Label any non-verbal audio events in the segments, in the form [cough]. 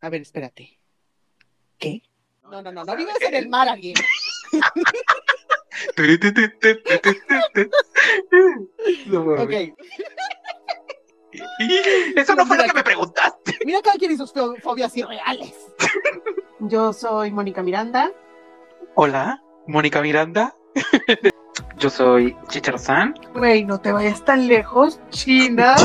A ver, espérate. ¿Qué? No, no, no, no vives en el mar, alguien. ok. Eso no fue lo que me preguntaste. Mira cada quien y sus fo- fobias irreales. Yo soy Mónica Miranda. Hola, Mónica Miranda. Yo soy Chicharzán. Güey, no te vayas tan lejos, China.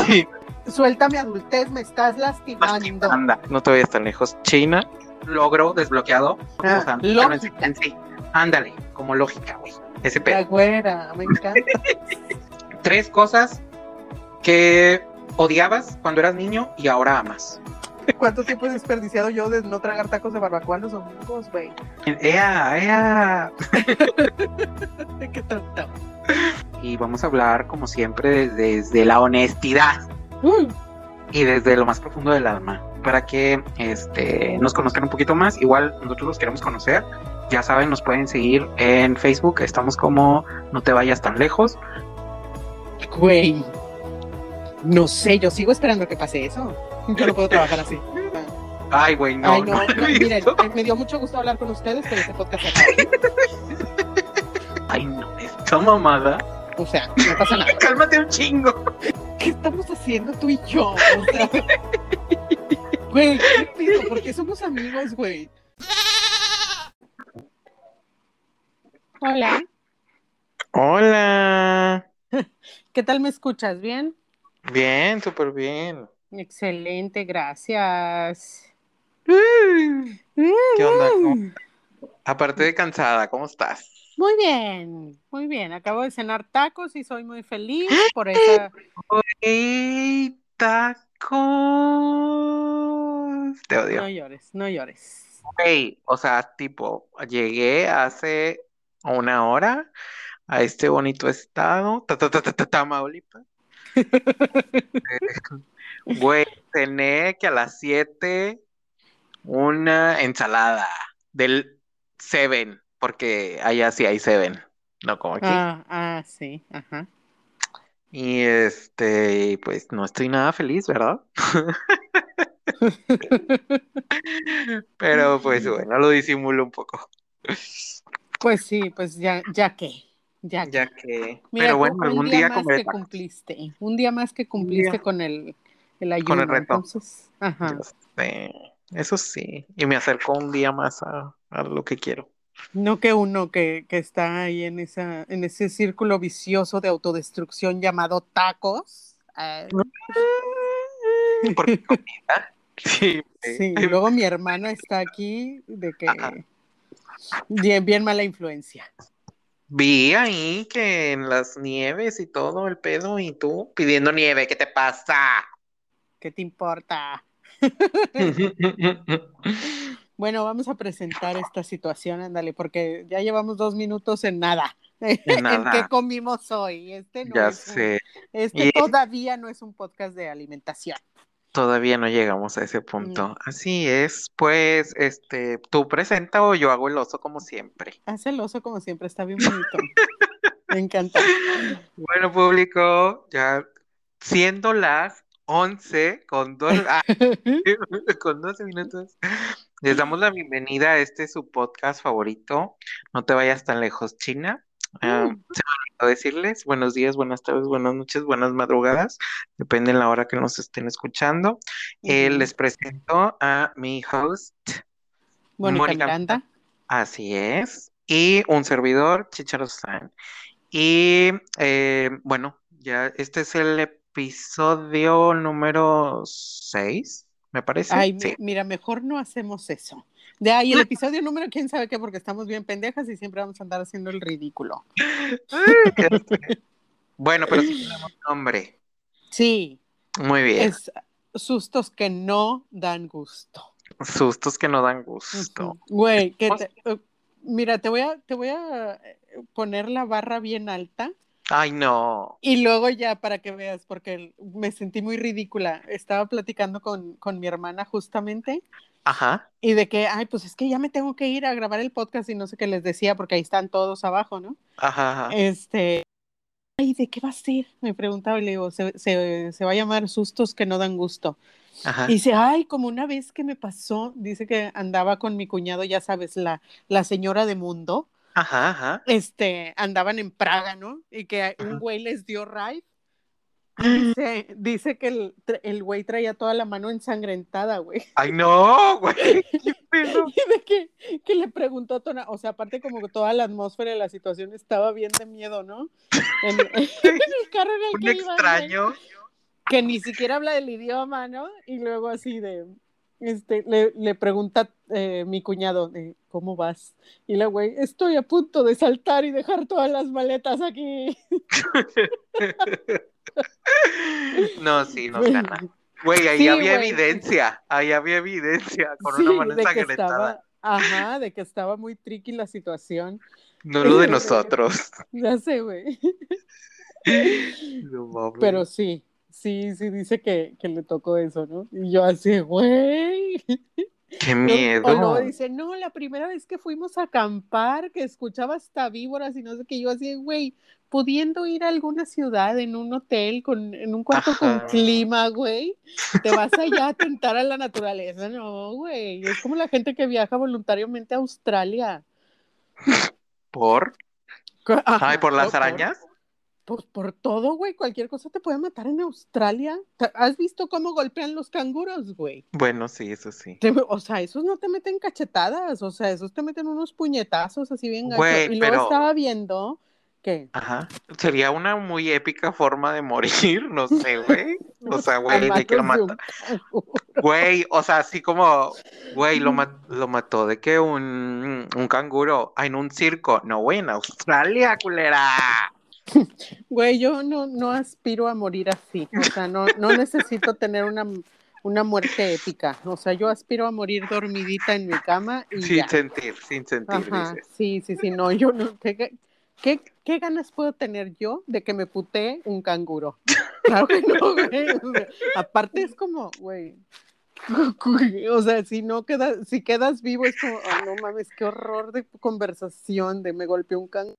Suelta mi adultez, me estás lastimando. Anda, no te vayas tan lejos. China, logro desbloqueado. Ah, O sea, lógica. en sí. Ándale, como lógica, güey. Ese La pedo. güera, me encanta. [laughs] Tres cosas que odiabas cuando eras niño y ahora amas. ¿Cuánto tiempo he desperdiciado yo de no tragar tacos de barbacoa los domingos, güey? ¡Ea, ea! [laughs] Qué tonto. Y vamos a hablar, como siempre, desde la honestidad. Y desde lo más profundo del alma para que este, nos conozcan un poquito más. Igual nosotros los queremos conocer. Ya saben, nos pueden seguir en Facebook. Estamos como No te vayas tan lejos. Güey. No sé, yo sigo esperando que pase eso. Yo no puedo trabajar así. Ay, güey, no. Ay, no, no no, miren, eh, me dio mucho gusto hablar con ustedes, pero este podcast acaba. Ay, no, esta mamada. O sea, no pasa nada. [laughs] Cálmate un chingo. ¿Qué estamos haciendo tú y yo? O sea, güey, ¿qué pido? ¿Por qué somos amigos, güey? Hola. Hola. [laughs] ¿Qué tal me escuchas? ¿Bien? Bien, súper bien. Excelente, gracias. ¿Qué onda? ¿Cómo- Aparte de cansada, ¿cómo estás? Muy bien, muy bien. Acabo de cenar tacos y soy muy feliz por esa. ¡Ey, tacos! Te odio. No llores, no llores. Güey, o sea, tipo, llegué hace una hora a este bonito estado, ta, ta, ta, ta, ta, Tamaulipas. [laughs] Güey, cené que a las 7 una ensalada del Seven, porque allá sí hay Seven, no como aquí. Ah, ah, sí, ajá. Y este, pues no estoy nada feliz, ¿verdad? [laughs] Pero pues [laughs] bueno, lo disimulo un poco. Pues sí, pues ya, ya que, ya que. Ya que, Mira, pero bueno, algún día día más que cumpliste, un día más que cumpliste con el, el ayuno, Con el reto. entonces, ajá. Sé, Eso sí, y me acercó un día más a, a lo que quiero. No que uno que, que está ahí en esa, en ese círculo vicioso de autodestrucción llamado tacos. eh, [laughs] Porque comida. Sí, sí, y luego mi hermano está aquí de que Ajá. bien, bien mala influencia. Vi ahí que en las nieves y todo el pedo, y tú pidiendo nieve, ¿qué te pasa? ¿Qué te importa? [laughs] [laughs] Bueno, vamos a presentar esta situación, ándale, porque ya llevamos dos minutos en nada. [laughs] En qué comimos hoy? Este no Ya es un- sé, este Y- todavía no es un podcast de alimentación. todavía no llegamos a ese punto. Mm. Así es, pues, este, tú presenta o yo hago el oso como siempre. Hace el oso como siempre, está bien bonito. [laughs] Me encanta. Bueno, público, ya siendo las 11 con dos, [laughs] ah, con 12 minutos, les damos la bienvenida a este su podcast favorito. No te vayas tan lejos, China. Mm. se me olvidó decirles buenos días, buenas tardes, buenas noches, buenas madrugadas, depende de la hora que nos estén escuchando. Eh, les presento a mi host, Mónica Miranda. así es, y un servidor, Chicharo San. Y eh, bueno, ya este es el episodio número 6, me parece. Ay, Sí. mira, mejor no hacemos eso. De ahí el [laughs] episodio número, quién sabe qué, porque estamos bien pendejas y siempre vamos a andar haciendo el ridículo. [laughs] Bueno, pero sí tenemos nombre. Sí, Muy bien. es sustos que no dan gusto. Sustos que no dan gusto. Güey, que te- uh, mira, te voy a, te voy a eh, poner la barra bien alta Ay, no. y luego ya para que veas, porque me sentí muy ridícula. Estaba platicando con, con mi hermana justamente Ajá. y de que, ay, pues es que ya me tengo que ir a grabar el podcast y no sé qué les decía, porque ahí están todos abajo, ¿no? Ajá. ajá. Este, ay, ¿de qué va a ser? Me preguntaba y le digo, se, se- se va a llamar sustos que no dan gusto. Ajá. Y dice, ay, como una vez que me pasó, dice que andaba con mi cuñado, ya sabes, la, la señora de mundo, Ajá, ajá. este, andaban en Praga, ¿no? Y que un güey les dio ride. [gasps] Dice, dice que el, el güey traía toda la mano ensangrentada, güey. [laughs] Ay, no, güey. ¿Qué pedo? Y de que, que le preguntó a Tona, o sea, aparte como que toda la atmósfera de la situación estaba bien de miedo, ¿no? En, [laughs] en el carro en el Un que extraño. que ni siquiera habla el idioma, ¿no? Y luego así de, este, le, le pregunta eh, mi cuñado, de, ¿cómo vas? Y la güey, estoy a punto de saltar y dejar todas las maletas aquí. [laughs] No, sí, Güey. gana. Güey, ahí Sí, había güey. evidencia. Ahí había evidencia con Sí, una de que estaba, ajá, de que estaba muy tricky la situación. No lo de [laughs] nosotros. Ya sé, güey. No. Pero sí, sí, sí dice que, que le tocó eso, ¿no? Y yo así, güey. Qué O miedo. luego dice, no, la primera vez que fuimos a acampar, que escuchaba hasta víboras y no sé qué, yo así, güey, pudiendo ir a alguna ciudad en un hotel, con, en un cuarto con clima, güey, te vas [laughs] allá a tentar a la naturaleza, no, güey. Es como la gente que viaja voluntariamente a Australia. ¿Por? Ajá, Ay, ¿por las por- arañas? Pues por todo, güey, cualquier cosa te puede matar en Australia. ¿Te- ¿Has visto cómo golpean los canguros, güey? Bueno, sí, eso sí. Te- o sea, esos no te meten cachetadas, o sea, esos te meten unos puñetazos así bien. Güey, y luego pero- estaba viendo que Ajá. Sería una muy épica forma de morir, [laughs] no sé, güey. O sea, güey, de que lo mata. Güey, o sea, así como, güey, lo, ma- lo mató de que un, un canguro en un circo. No, güey, en Australia, culera. [laughs] Güey, yo no, no aspiro a morir así, o sea, no, no necesito tener una, una muerte épica, o sea, yo aspiro a morir dormidita en mi cama y Sin ya. sentir, sin sentir, Ajá, dices. sí, sí, sí, no, yo no, ¿qué, qué, ganas puedo tener yo de que me putee un canguro? Claro que no, güey, o sea, aparte es como, güey, [laughs] o sea, si no quedas, si quedas vivo es como, ay, no mames, qué horror de conversación de me golpeó un canguro.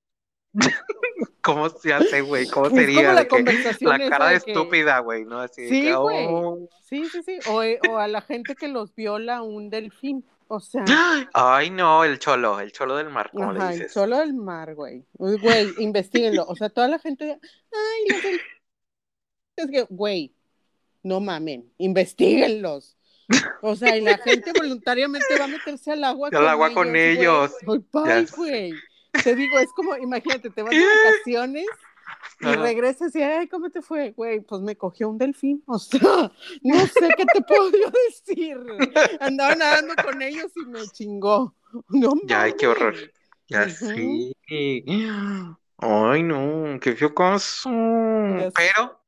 [laughs] ¿Cómo se hace, güey? ¿Cómo como sería? la De que conversación la esa cara de estúpida, güey, ¿no? Así Sí, güey. oh. Sí, sí, sí, o, eh, o a la gente que los viola un delfín, o sea, [gasps] Ay, no, el cholo, el cholo del mar, como le Ajá, el dices. cholo del mar, güey. Uy, Güey, investiguenlo. O sea, toda la gente, ay, los del- Es que, güey, no mamen, investiguenlos. O sea, y la gente voluntariamente va a meterse al agua [laughs] Al agua con güey. ellos. Ay, güey. Te digo, es como, imagínate, te vas de vacaciones y Ajá. regresas y, ay, ¿cómo te fue? Güey, pues me cogió un delfín. O sea, [laughs] no sé qué te [laughs] puedo yo decir. Andaba nadando con ellos y me chingó. No Ya, ay, qué horror. Ya sí. Ay, no, qué feo caso. Ya. Pero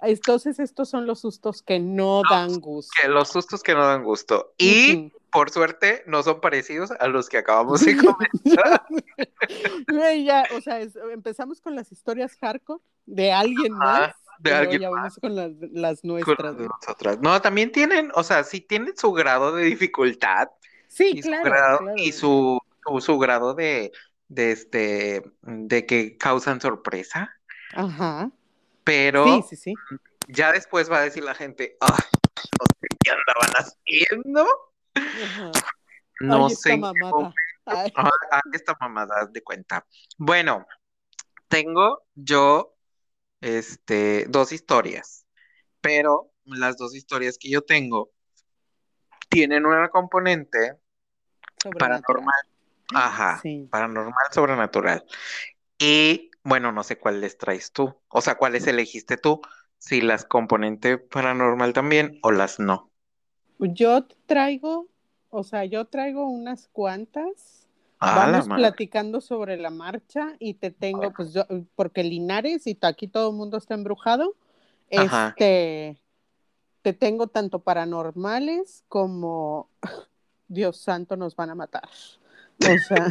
Entonces, estos son los sustos que no dan gusto. que los sustos que no dan gusto. Y. por suerte no son parecidos a los que acabamos de comentar. [laughs] Güey, ya, o sea, es- empezamos con las historias hardcore de alguien más. Ah, de alguien ya más. vamos con las, las nuestras. nosotras. No, también tienen, o sea, sí tienen su grado de dificultad Sí, y su claro, grado, claro. y su, su, su grado de, de este, de que causan sorpresa, Ajá. pero Sí, sí, sí. ya después va a decir la gente, ay, no sé qué andaban haciendo, Ajá. no Ay, sé esta mamada. Ay, Ah, ah, esta mamada, de cuenta. Bueno, tengo yo este, dos historias, pero las dos historias que yo tengo tienen una componente paranormal. Ajá, Sí. paranormal sobrenatural. Y bueno, no sé cuál les traes tú, o sea, cuáles elegiste tú, si las componente paranormal también o las no. Yo traigo, o sea, yo traigo unas cuantas. Ah, Vamos platicando sobre la marcha y te tengo, pues yo, porque Linares y aquí todo el mundo está embrujado, Ajá. este, te tengo tanto paranormales como [laughs] Dios santo nos van a matar. O sea,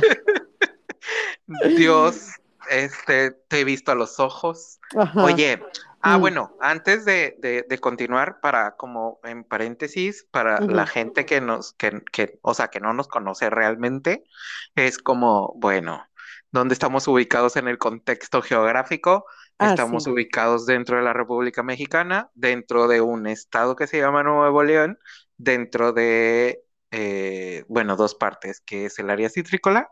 [laughs] Dios, este, te he visto a los ojos. ajá, Oye, ah, Mm. bueno, antes de, de- de continuar, para como en paréntesis, para la gente que nos, que, que, o sea, que no nos conoce realmente, es como, bueno, ¿dónde estamos ubicados en el contexto geográfico? Ah, Estamos sí. ubicados dentro de la República Mexicana, dentro de un estado que se llama Nuevo León, dentro de, eh, bueno, dos partes, que es el área citrícola,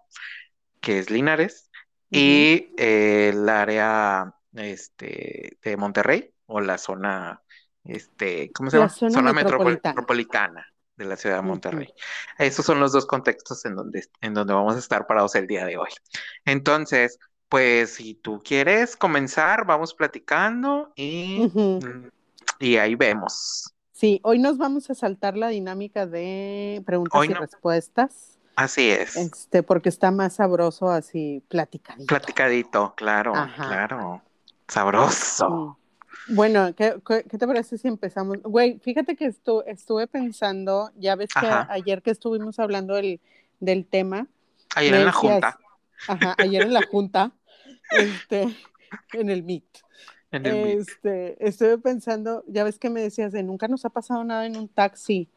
que es Linares. Y eh, el área este, de Monterrey, o la zona, este, ¿cómo se La llama? zona Zona metropol- metropolitana. metropolitana de la ciudad de. Monterrey. Esos son los dos contextos en donde, en donde vamos a estar parados el día de hoy. Entonces, pues si tú quieres comenzar, vamos platicando y, mm, y ahí vemos. Sí, hoy nos vamos a saltar la dinámica de preguntas Hoy y no. respuestas, Así es. este, porque está más sabroso así platicadito. Platicadito, claro, Ajá. claro. Sabroso. Mm. Bueno, ¿qué, te parece si empezamos? Güey, fíjate que estu- estuve pensando, ya ves que ayer que estuvimos hablando del, del tema, Ayer en la junta. ajá, ayer en la junta, [laughs] este, en el Meet. En el Meet. Este, estuve pensando, ya ves que me decías de nunca nos ha pasado nada en un taxi.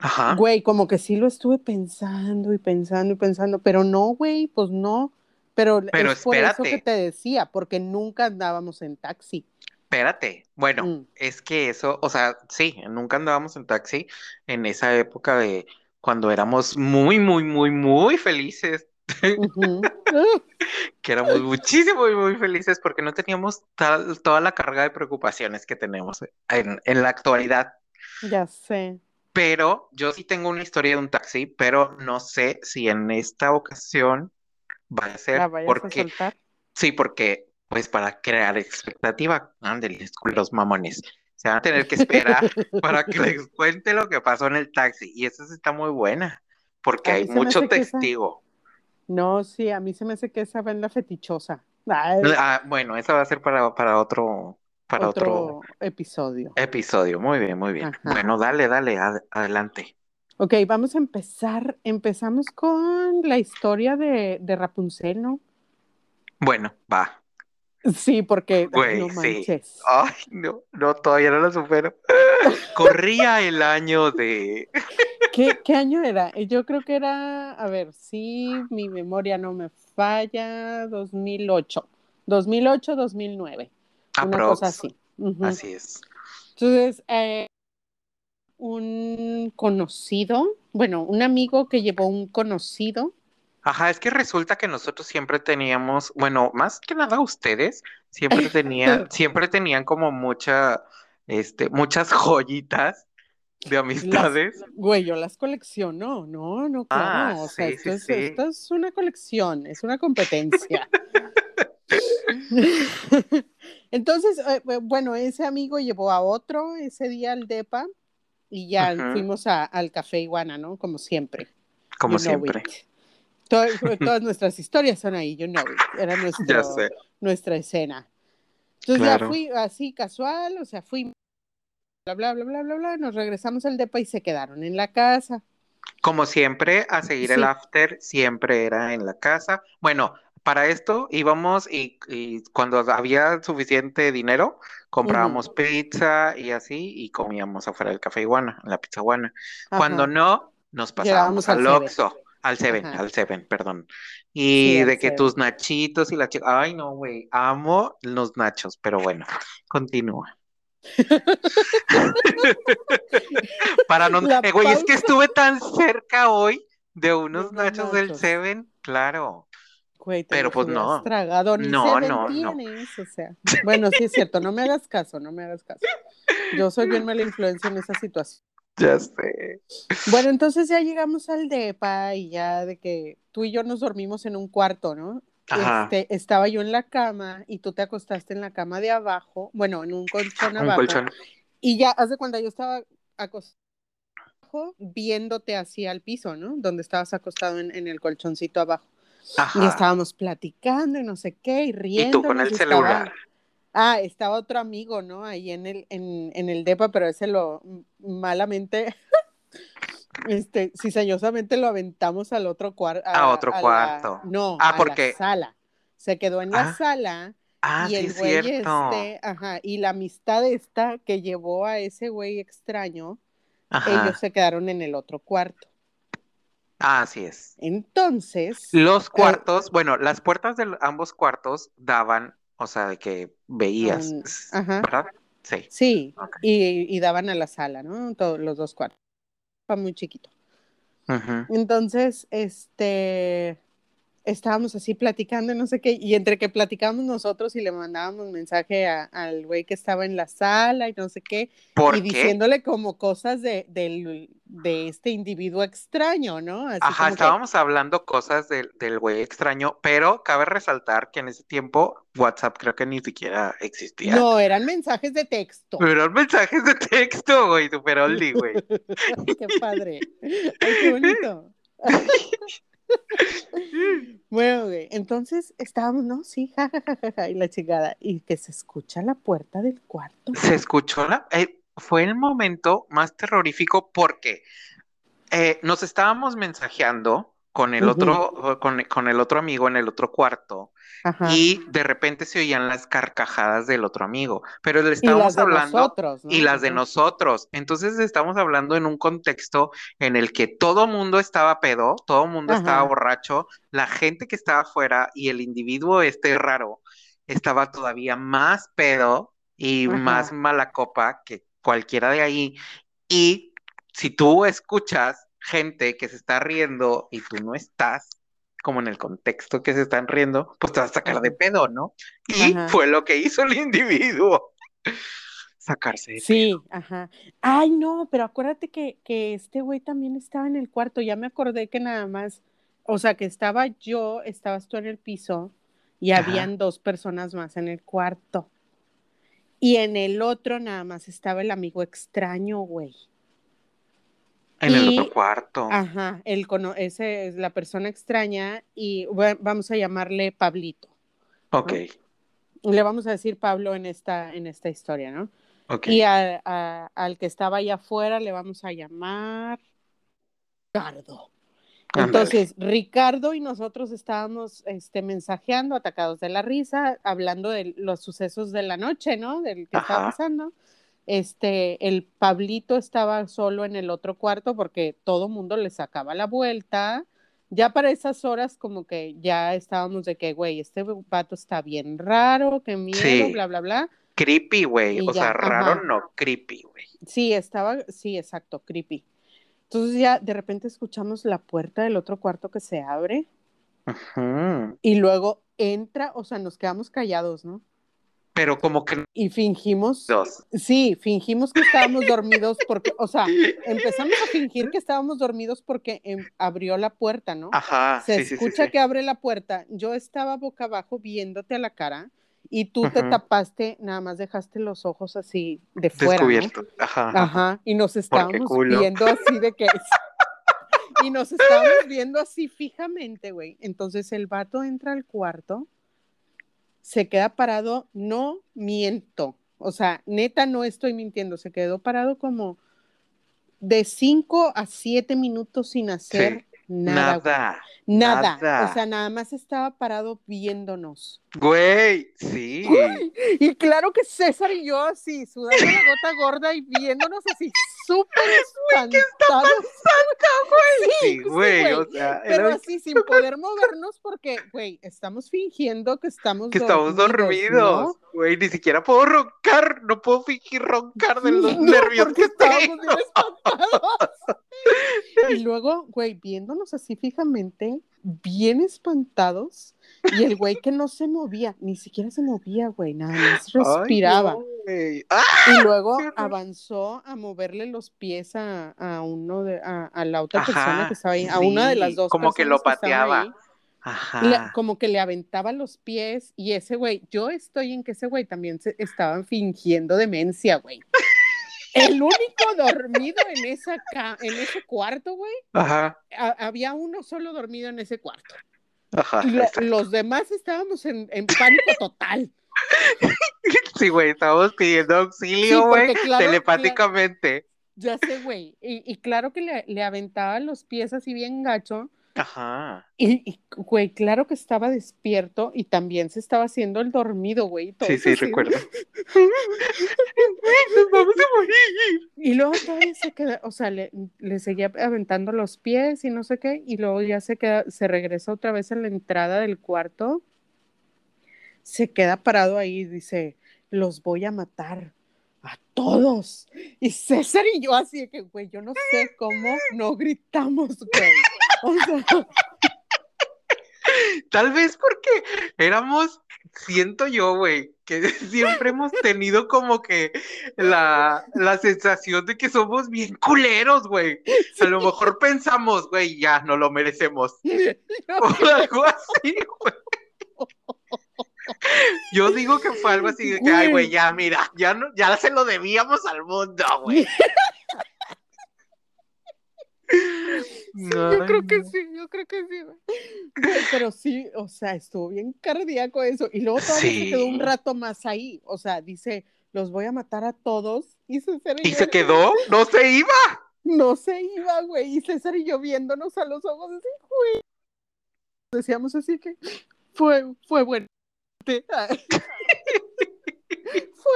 Ajá. Güey, como que sí lo estuve pensando y pensando y pensando, pero no, güey, pues no. Pero, Pero es por eso que te decía, porque nunca andábamos en taxi. Espérate. Bueno, Mm. es que eso, o sea, sí, nunca andábamos en taxi en esa época de cuando éramos muy, muy, muy, muy felices, [laughs] que éramos muchísimo y muy felices porque no teníamos tal- toda la carga de preocupaciones que tenemos en, en la actualidad. Ya sé. Pero yo sí tengo una historia de un taxi, pero no sé si en esta ocasión va a ser La porque a. Sí, porque, pues, para crear expectativa, ándeles, los mamones. Se van a tener que esperar [laughs] para que les cuente lo que pasó en el taxi. Y esa sí está muy buena, porque hay mucho esa- testigo. No, sí, a mí se me hace que esa va en la fetichosa. Ah, bueno, esa va a ser para, para otro, para otro, otro episodio. episodio. Muy bien, muy bien. Ajá. Bueno, dale, dale, ad- adelante. Ok, vamos a empezar. Empezamos con la historia de, de Rapunzel, ¿no? Bueno, va. Sí, porque ay, Güey, no sí. manches. Ay, no, no, todavía no lo supero. [laughs] Corría el año de... [laughs] ¿Qué, qué año era? Eh, Yo creo que era, a ver, si mi memoria no me falla, 2008. 2008, 2009. Una Aprox. cosa así. Así es. Entonces, eh, un conocido, bueno, un amigo que llevó un conocido. Ajá, es que resulta que nosotros siempre teníamos, bueno, más que nada ustedes, siempre [laughs] tenían, siempre tenían como mucha, este, muchas joyitas de amistades. Güey, yo las colecciono, no, no, Ah, claro. o sea, sí, esto, sí, es, sí. esto es una colección, es una competencia. [laughs] [laughs] Entonces, eh, eh, bueno, ese amigo llevó a otro ese día al DEPA y ya fuimos a- al Café Iguana, ¿no? Como siempre. Como You siempre. it. To- todas nuestras historias son ahí, you know it. Era nuestro, nuestra escena. Entonces ya fui así casual, o sea, fui bla, bla, bla, bla, bla, bla, nos regresamos al depa y se quedaron en la casa. Como siempre, a seguir el after, siempre era en la casa. Bueno, para esto íbamos y, y cuando había suficiente dinero, comprábamos pizza y así, y comíamos afuera del Café Iguana, en la pizza Iguana. Cuando no, nos pasábamos al al. Oxxo, al Seven, Ajá. al Seven, perdón. Y de que Seven. tus nachitos y la chica, ay no, güey, amo los nachos, pero bueno, continúa. [laughs] Para no, eh, güey, es que estuve tan cerca hoy de unos unos nachos del nachos. Seven, claro. Güey, te Pero, pues, no. tragado, ni No, Seven no, no. tienes, o sea. Bueno, sí es cierto, no me hagas caso, no me hagas caso. Yo soy bien mala influencia en esa situación. Ya sé. Bueno, entonces ya llegamos al depa y ya de que tú y yo nos dormimos en un cuarto, ¿no? Ajá. Este, estaba yo en la cama y tú te acostaste en la cama de abajo, bueno, en un colchón Un abajo. colchón. Y ya, haz de cuenta, yo estaba acostado viéndote hacia el piso, ¿no? Donde estabas acostado en, en el colchoncito abajo. Y estábamos platicando y no sé qué, y Y riendo. tú con el celular. Ah, estaba otro amigo, ¿no? Ahí en el, en, en el depa, pero ese lo malamente, [laughs] este, cizañosamente lo aventamos al otro cuarto. A otro cuarto. no, Ah, a porque- la sala. Se quedó en la Ah, sala Ah, y sí, el güey cierto. este, ajá, y la amistad esta que llevó a ese güey extraño, Ajá. ellos se quedaron en el otro cuarto. Ah, así es. Entonces, Los cuartos, bueno, las puertas de ambos cuartos daban O sea, de que veías, ajá. ¿verdad? Sí. Sí, y, y daban a la sala, ¿no? Todos los dos cuartos. Estaba muy chiquito. Entonces, este, estábamos así platicando, y no sé qué, y entre que platicábamos nosotros y le mandábamos mensaje a- al güey que estaba en la sala y no sé qué, ¿Por y qué? diciéndole como cosas de, del- de este individuo extraño, ¿no? Así Ajá, como que, estábamos hablando cosas del, del güey extraño, pero cabe resaltar que en ese tiempo WhatsApp creo que ni siquiera existía. no, eran mensajes de texto. Pero eran mensajes de texto, güey, super [laughs] oldie, güey. Qué padre. Ay, qué bonito. [laughs] [laughs] Bueno, güey, entonces estábamos, ¿no? Sí, jajajaja, y la chingada, y que se escucha la puerta del cuarto. Se escuchó la... eh, fue el momento más terrorífico porque eh, nos estábamos mensajeando con el otro, con, con el otro amigo en el otro cuarto Ajá. y de repente se oían las carcajadas del otro amigo, pero le Y estábamos de hablando nosotros, ¿no? y las de nosotros. Entonces estamos hablando en un contexto en el que todo mundo estaba pedo, todo mundo estaba borracho, la gente que estaba afuera y el individuo este raro estaba todavía más pedo y Ajá. más mala copa que cualquiera de ahí. Y si tú escuchas gente que se está riendo y tú no estás como en el contexto que se están riendo, pues te vas a sacar de pedo, ¿no? Y Ajá. fue lo que hizo el individuo. [laughs] Sacarse de Sí, ajá. Ay, no, pero acuérdate que, que este güey también estaba en el cuarto. Ya me acordé que nada más, o sea, que estaba yo, estabas tú en el piso y Ajá. habían dos personas más en el cuarto. Y en el otro nada más estaba el amigo extraño, güey. En el otro cuarto. Ajá, el ese es la persona extraña y bueno, vamos a llamarle Pablito. Ok, Le vamos a decir Pablo en esta, en esta historia, ¿no? ok. Y a- a- al que estaba allá afuera le vamos a llamar Ricardo. Entonces, Ricardo y nosotros estábamos este, mensajeando, atacados de la risa, hablando de los sucesos de la noche, ¿no? Del que estaba Ajá. pasando. Este, el Pablito estaba solo en el otro cuarto porque todo mundo le sacaba la vuelta. Ya para esas horas como que ya estábamos de que, güey, este vato está bien raro, qué miedo, Sí. bla, bla, bla. Creepy, güey. O sea, raro ajá. no, creepy, güey. Sí, estaba, sí, exacto, creepy. Entonces ya de repente escuchamos la puerta del otro cuarto que se abre Ujú. y luego entra, o sea, nos quedamos callados, ¿no? Pero como que Y fingimos, dos. sí, fingimos que estábamos dormidos porque, o sea, [laughs] empezamos a fingir que estábamos dormidos porque em, abrió la puerta, ¿no? Ajá, Se sí, sí, sí, escucha sí. que abre la puerta. Yo estaba boca abajo viéndote a la cara y tú te tapaste, nada más dejaste los ojos así de fuera, ¿no? Descubierto. Ajá, ajá. Y nos estábamos viendo así de que... [laughs] y nos estábamos viendo así fijamente, güey. Entonces el vato entra al cuarto, se queda parado, no miento. O sea, neta no estoy mintiendo, se quedó parado como de 5 a 7 minutos sin hacer nada. Nada. Nada. nada. O sea, nada más estaba parado viéndonos. Güey, sí. Y claro que César y yo así, sudando la gota gorda y viéndonos así súper espantados. Sí, sí, güey, güey. o sea, Pero era así sin poder movernos porque, güey, estamos fingiendo que estamos que estamos dormidos. ¿no? Güey, ni siquiera puedo roncar, no puedo fingir roncar de los [laughs] No, nervios que tengo. estábamos bien espantados. [laughs] Y luego, güey, viéndonos así fijamente, bien espantados, y el güey que no se movía, ni siquiera se movía, güey, nada más respiraba. ¡Ah! Y luego avanzó a moverle los pies a, a uno de, a, a la otra Ajá, persona que estaba ahí, a una de las dos como que lo pateaba. Ajá. Le- como que le aventaba los pies y ese güey, yo estoy en que ese güey también se estaban fingiendo demencia, güey. El único dormido en, esa ca- en ese cuarto, güey, Ajá. había uno solo dormido en ese cuarto. Ajá. Lo- los demás estábamos en, en pánico total. [laughs] Sí, güey, estábamos pidiendo auxilio, güey, claro- telepáticamente. Ya sé, güey. Y, y claro que le, le aventaba los pies así bien gacho. Ajá. Y, y, güey, claro que estaba despierto y también se estestaba haciendo el dormido, güey. Sí, sí, así. recuerdo. [laughs] Nos vamos a morir. Y luego todavía se queda, o sea, le, le seguía aventando los pies y no sé qué, y luego ya se queda, se regresa otra vez a la entrada del cuarto, se queda parado ahí y dice, los voy a matar a todos. Y César y yo así de que, güey, yo no sé cómo no gritamos, güey. O sea, [laughs] Tal vez porque éramos, siento yo, güey, que [laughs] siempre hemos tenido como que la, la sensación de que somos bien culeros, güey. A lo mejor pensamos, güey, ya no lo merecemos. [laughs] O algo así, güey. Yo digo que fue algo así de que, ay, güey, ya, mira, ya, no, ya se lo debíamos al mundo, güey. [laughs] yo creo que sí, yo creo que sí. güey. Pero sí, o sea, estuvo bien cardíaco eso. Y luego todavía se quedó un rato más ahí. O sea, dice, los voy a matar a todos. Y César y, ¿Y yo, se quedó? ¿No se iba? No se iba, güey. Y César y yo viéndonos a los ojos así, güey. Decíamos así que fue, fue bueno. fue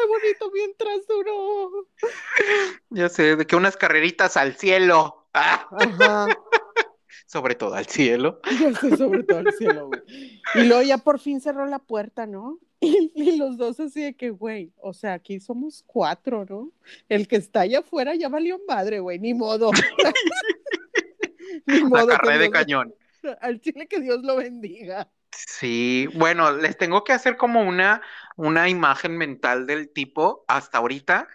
bonito mientras duró. Ya sé, de que unas carreritas al cielo. Ah, Ajá. [laughs] sobre todo al cielo. [laughs] Sé, sobre todo el cielo, güey. Y luego ya por fin cerró la puerta, ¿no? [laughs] Y, y los dos así de que, güey, o sea, aquí somos cuatro, ¿no? El que está allá afuera ya valió madre, güey, ni modo. ni La modo. carrera de cañón. Al chile que Dios lo bendiga. Sí, bueno, les tengo que hacer como una, una imagen mental del tipo hasta ahorita.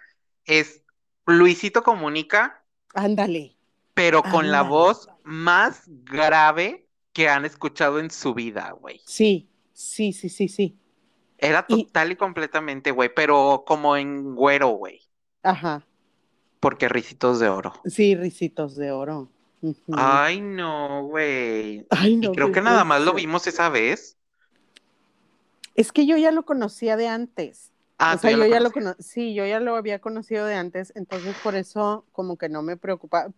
Es Luisito Comunica, Ándale. Pero con la voz más grave que han escuchado en su vida, güey. Sí, sí, sí, sí, sí. Era Y- total y completamente, güey, pero como en güero, güey, Ajá. porque risitos de oro. Sí, risitos de oro. Ujú. Ay, no, güey. Ay, Y no, creo qué que nada más lo vimos esa vez. Es que yo ya lo conocía de antes. Ah, o sea, yo lo ya lo conocías. cono- sí, yo ya lo había conocido de antes, entonces por eso como que no me preocupa.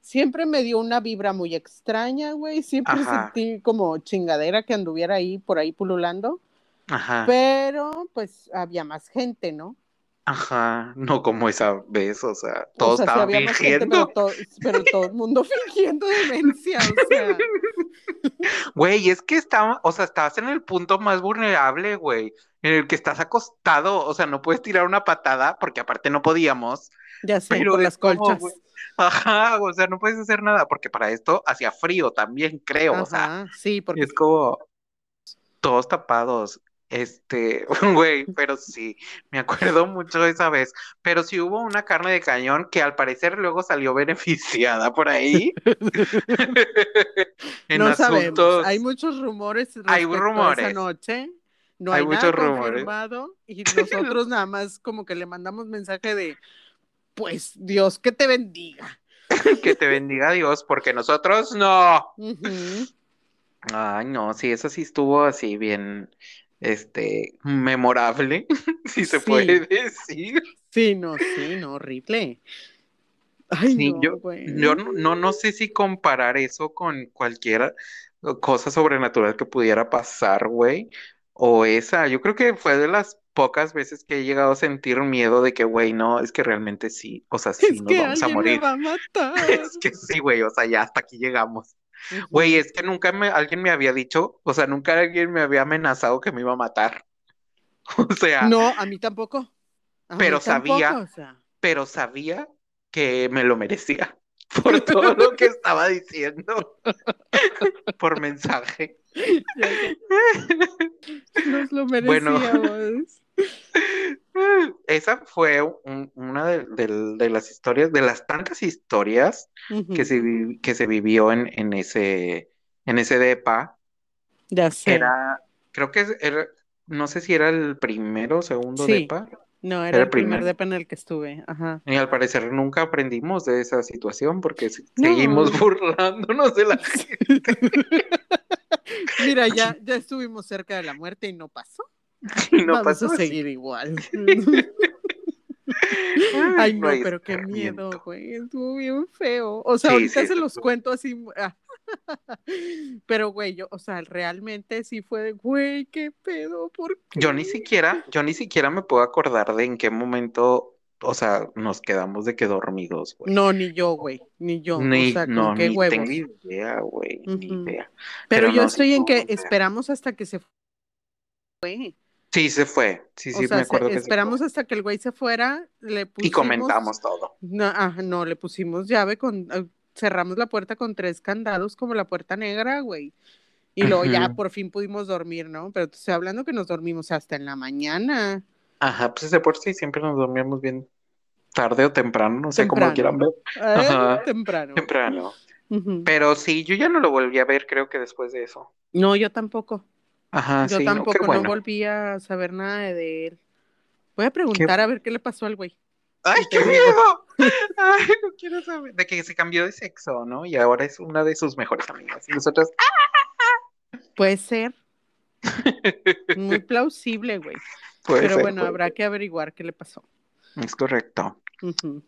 Siempre me dio una vibra muy extraña, güey. Siempre [laughs] Ajá. sentí como chingadera que anduviera ahí por ahí pululando, Ajá, pero pues había más gente, ¿no? ajá. No como esa vez, o sea, O todos sea, estaban más gente, pero, fingiendo. todo, pero todo el mundo [laughs] fingiendo demencia, o sea. [laughs] Güey, es que estaba, o sea, estabas en el punto más vulnerable, güey, en el que estás acostado, o sea, no puedes tirar una patada, porque aparte no podíamos, Ya sé, pero por las colchas. ajá, o sea, no puedes hacer nada, porque para esto hacía frío también, creo, o sea, sí, porque es como todos tapados, este, [laughs] güey, pero sí, me acuerdo mucho de esa vez, pero sí hubo una carne de cañón que al parecer luego salió beneficiada por ahí, [laughs] [laughs] en no sabemos. Hay muchos rumores Hay respecto a esa rumores. noche. No Hay hay, nada muchos rumores. [laughs] y nosotros nada más como que le mandamos mensaje de, pues Dios que te bendiga. [laughs] Que te bendiga Dios, porque nosotros no. Ujú. Ay, no, sí, eso sí estuvo así bien, este, memorable, [laughs] si se Sí. puede decir. Sí, no, sí, no, horrible. Ay, Sí, no, yo, güey. yo no, no, no sé si comparar eso con cualquier cosa sobrenatural que pudiera pasar, güey, o esa. Yo creo que fue de las pocas veces que he llegado a sentir miedo de que, güey, no, es que realmente sí, o sea, sí Es nos que vamos a me morir. va a [laughs] matar. Es que sí, güey, o sea, ya hasta aquí llegamos. Güey, es que nunca me, alguien me había dicho, o sea, nunca alguien me había amenazado que me iba a matar. [laughs] O sea, No, a mí tampoco. A mí Pero tampoco, sabía- o sea. pero sabía que me lo merecía por [laughs] todo lo que estaba diciendo por mensaje. Nos lo Bueno. merecíamos. Esa fue un- una de, de- de las historias, de las tantas historias que se, que se vivió en, en ese, en ese depa. Ya sé. Era, creo que era, no sé si era el primero o segundo Sí. depa. No, Era era el primer primer. depa en el que estuve. Ajá. Y al parecer nunca aprendimos de esa situación porque No. seguimos [laughs] burlándonos de la [laughs] gente [laughs] Mira, ya, ya estuvimos cerca de la muerte y no pasó. y no Vamos pasó a así. seguir igual. Ay, no, pero qué miedo, güey. Estuvo bien feo. O sea, Sí, ahorita sí, se los cuento así. ah, [laughs] Pero, güey, yo, o sea, realmente sí fue de, güey, qué pedo, ¿por qué? Yo ni siquiera, yo ni siquiera me puedo acordar de en qué momento, o sea, nos quedamos de que dormidos, güey. No, ni yo, güey, ni yo. Ni, o sea, no, qué ni huevos. tengo idea, güey, ni idea. Pero, Pero yo no, sí estoy en que esperamos hasta que se fue. Sí, se fue. Sí, O sí, sea, me se- acuerdo que se esperamos hasta que el güey se fuera, le fue. Y pusimos... comentamos todo. No, ajá, no, le pusimos llave con... Cerramos la puerta con tres candados como la puerta negra, güey. Y luego ya por fin pudimos dormir, ¿no? Pero te estoy hablando que nos dormimos hasta en la mañana. Ajá, pues de por sí siempre nos dormíamos bien tarde o temprano, no sé cómo quieran ver. Temprano. Eh, Ajá. temprano. Temprano. Pero sí, yo ya no lo volví a ver, creo que después de eso. No, yo tampoco. Ajá, Yo sí, tampoco, no bueno. volví a saber nada de él. Voy a preguntar a ver qué le pasó al güey. ¡Ay, qué miedo! [laughs] [laughs] Ay, no quiero saber. De que se cambió de sexo, ¿no? Y ahora es una de sus mejores amigas. Y nosotros, Puede ser. [laughs] Muy plausible, güey. puede Pero ser, bueno, puede habrá que averiguar qué le pasó. Es correcto.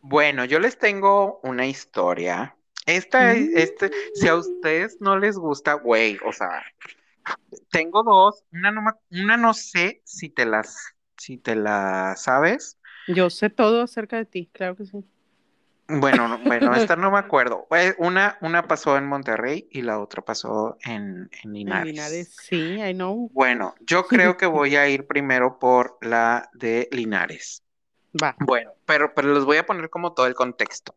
Bueno, yo les tengo una historia. Esta, Mm. este, si a ustedes no les gusta, güey, o sea, tengo dos. Una no, una no sé si te las, si te la sabes. Yo sé todo acerca de ti, claro que sí. Bueno, no- bueno, esta no me [laughs] acuerdo. Eh, Una, una pasó en Monterrey y la otra pasó en, en En Linares. Linares, sí, I know. Bueno, yo creo que voy a ir primero por la de Linares. [laughs] Va. Bueno, pero, pero les voy a poner como todo el contexto,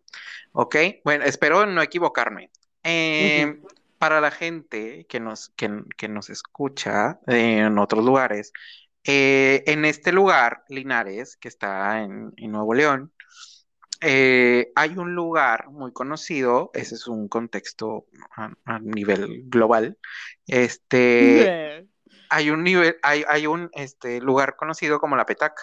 ¿ok? Bueno, espero no equivocarme. Eh, Para la gente que nos, que, que nos escucha eh, en otros lugares, eh, en este lugar, Linares, que está en, en Nuevo León, eh, hay un lugar muy conocido, ese es un contexto a, a nivel global, este, hay un nivel, hay, hay un este, lugar conocido como La Petaca,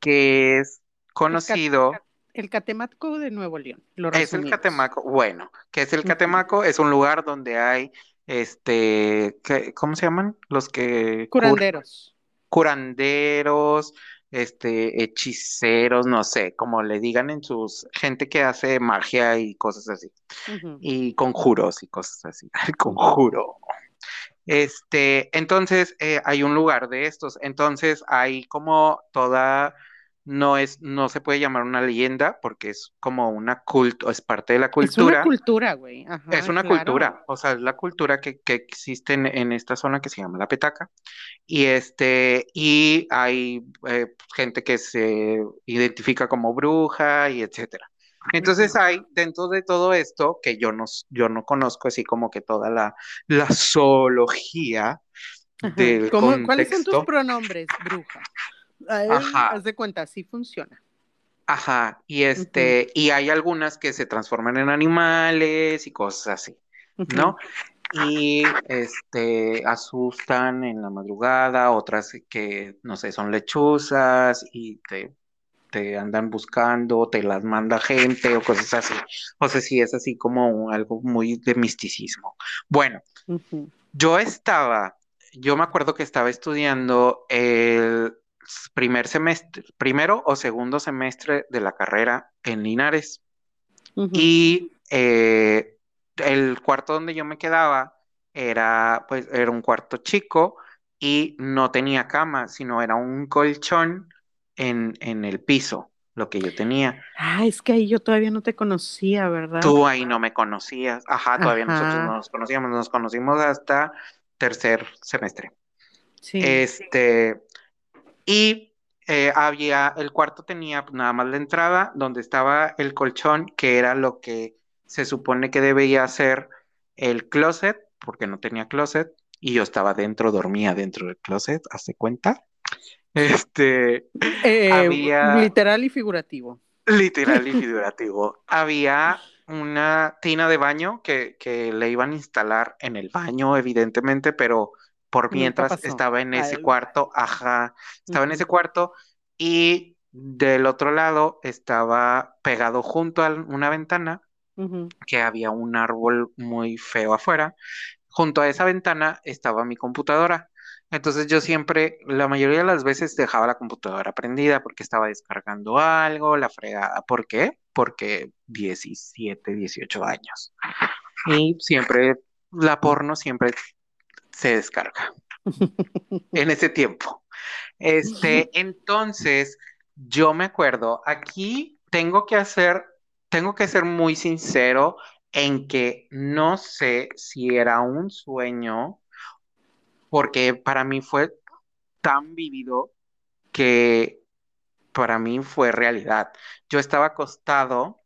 que es conocido, El Catemaco de Nuevo León. Lo es el. Catemaco, bueno, que es el. Catemaco, es un lugar donde hay, este, ¿qué- ¿cómo se llaman? Los que cur- Curanderos. Curanderos, este, hechiceros, no sé, como le digan en sus, gente que hace magia y cosas así. Y conjuros y cosas así. [laughs] El conjuro. Este, entonces eh, hay un lugar de estos. Entonces hay como toda, no es, no se puede llamar una leyenda porque es como una culto, es parte de la Es una cultura. cultura, güey. Ajá, Es una claro. cultura, o sea, es la cultura que, que existe en, en esta zona que se llama la petaca. Y este, y hay eh, gente que se identifica como bruja y etcétera. Entonces hay dentro de todo esto que yo no, yo no conozco así como que toda la, la zoología del ¿Cómo- ¿Cuáles son tus contexto. pronombres, bruja? Ajá. haz de cuenta, así funciona. Ajá, y este, y hay algunas que se transforman en animales y cosas así. ¿no? Y este asustan en la madrugada, otras que, no sé, son lechuzas y te, te andan buscando, te las manda gente o cosas así. O sea, sí, es así como un- algo muy de misticismo. Bueno, yo estaba, yo me acuerdo que estaba estudiando el primer semestre, primero o segundo semestre de la carrera en Linares. Ujú. Y eh, el cuarto donde yo me quedaba era, pues, era un cuarto chico y no tenía cama, sino era un colchón en, en el piso, lo que yo tenía. Ah, es que ahí yo todavía no te conocía, ¿verdad? Tú ahí no me conocías. Ajá, todavía nosotros Ajá. no nos conocíamos, nos conocimos hasta tercer semestre. Sí. Este, y eh, había, el cuarto tenía pues, nada más la entrada donde estaba el colchón, que era lo que se supone que debía ser el closet, porque no tenía closet, y yo estaba dentro, dormía dentro del closet, ¿hace cuenta? [laughs] Este, Eh, había- Literal y figurativo. literal y [laughs] figurativo. Había una tina de baño que, que le iban a instalar en el baño, evidentemente, pero por mientras estaba en ese cuarto, ajá, estaba en ese cuarto y del otro lado estaba pegado junto a una ventana que había un árbol muy feo afuera. Junto a esa ventana estaba mi computadora. Entonces yo siempre, la mayoría de las veces dejaba la computadora prendida porque estaba descargando algo, la fregada. ¿Por qué? Porque 17, 18 años. Y siempre, la porno siempre se descarga [laughs] en ese tiempo. Este, entonces, yo me acuerdo, aquí tengo que hacer, tengo que ser muy sincero en que no sé si era un sueño, porque para mí fue tan vívido que para mí fue realidad. Yo estaba acostado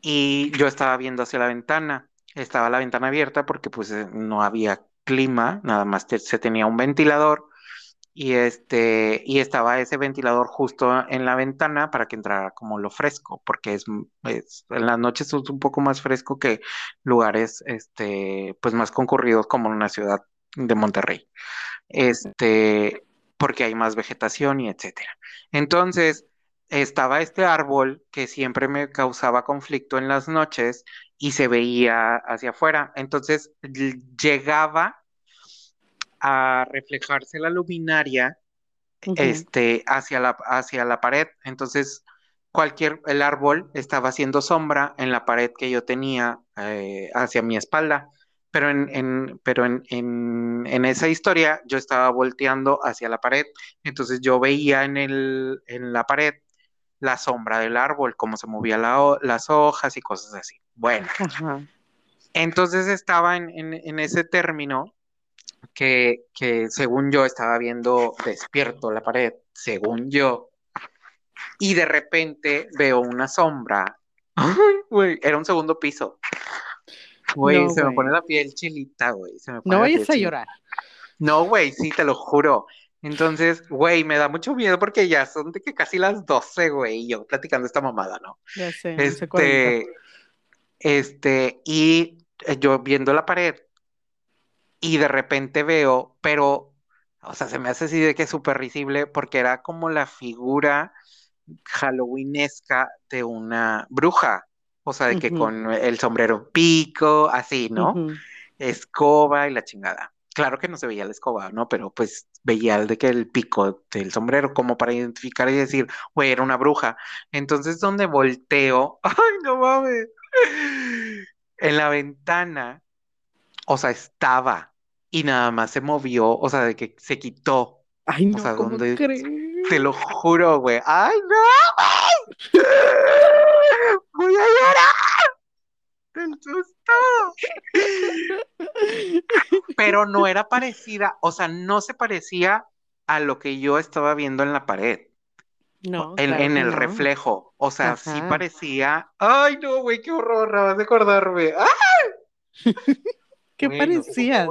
y yo estaba viendo hacia la ventana. Estaba la ventana abierta porque pues no había clima, nada más se tenía un ventilador y este y estaba ese ventilador justo en la ventana para que entrara como lo fresco, porque es, en las noches es un poco más fresco que lugares este pues más concurridos como en una ciudad de Monterrey. Este, porque hay más vegetación y etcétera. Entonces, estaba este árbol que siempre me causaba conflicto en las noches y se veía hacia afuera. Entonces llegaba a reflejarse la luminaria este, hacia, la, hacia la pared. Entonces cualquier, el árbol estaba haciendo sombra en la pared que yo tenía eh, hacia mi espalda. Pero, en, en pero en, en, en, esa historia yo estaba volteando hacia la pared, entonces yo veía en, el, en la pared la sombra del árbol, cómo se movían las hojas y cosas así. Bueno, entonces estaba en, ese término que, según yo estaba viendo despierto la pared, según yo, y de repente veo una sombra. [laughs] Era un segundo piso. Güey, se me pone la piel chilita, güey. No vayas a llorar. No, güey, sí, te lo juro. Entonces, güey, me da mucho miedo porque ya son de que casi las 12, güey, y yo platicando esta mamada, ¿no? Ya sé, este, este, y yo viendo la pared, y de repente veo, pero, o sea, se me hace así de que es súper risible porque era como la figura halloweenesca de una bruja, o sea, de que con el sombrero pico, así, ¿no? Escoba y la chingada claro que no se veía la escoba, ¿no? Pero pues veía el de que el pico del sombrero, como para identificar y decir, güey, era una bruja. Entonces, donde volteo, [laughs] ay, no mames, en la ventana, o sea, estaba y nada más se movió, o sea, de que se quitó. Ay, no, o sea, ¿cómo donde, crees? te lo juro, güey. Ay, no, Voy a llorar. El susto. Pero no era parecida, o sea, no se parecía a lo que yo estaba viendo en la pared. No. En, claro en que el no. reflejo. O sea, sí parecía. Ay, no, güey, qué horror, acabas de acordarme. ¡Ah! ¿Qué parecía?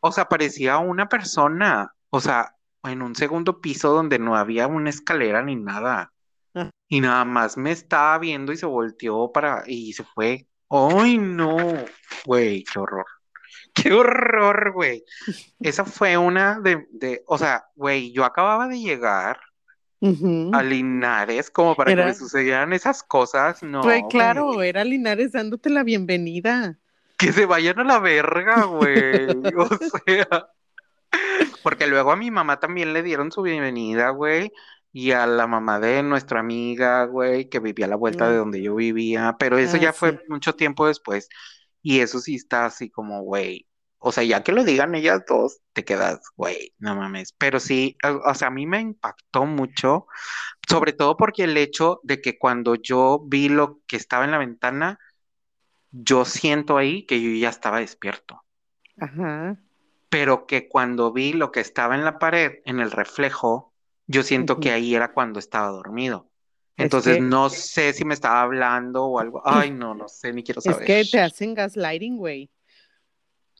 O sea, parecía una persona. O sea, en un segundo piso donde no había una escalera ni nada. Ah. Y nada más me estaba viendo y se volteó para. y se fue. ¡Ay, no! Güey, qué horror. [laughs] ¡Qué horror, güey! Esa fue una de, de, o sea, güey, yo acababa de llegar a Linares como para que me sucedieran esas cosas, no, Güey, claro, era Linares dándote la bienvenida. Que se vayan a la verga, güey. [laughs] O sea, porque luego a mi mamá también le dieron su bienvenida, güey. Y a la mamá de nuestra amiga, güey, que vivía a la vuelta de Ah. donde yo vivía. Pero eso Ah, ya sí. fue mucho tiempo después. Y eso sí está así como, güey. O sea, ya que lo digan ellas dos, te quedas, güey, no mames. Pero sí, o, o sea, a mí me impactó mucho, sobre todo porque el hecho de que cuando yo vi lo que estaba en la ventana, yo siento ahí que yo ya estaba despierto. Ajá. Pero que cuando vi lo que estaba en la pared, en el reflejo, yo siento que ahí era cuando estaba dormido. Es Entonces que- no sé si me estaba hablando o algo. [laughs] Ay, no, no sé, ni quiero Es saber. que te hacen gaslighting, güey.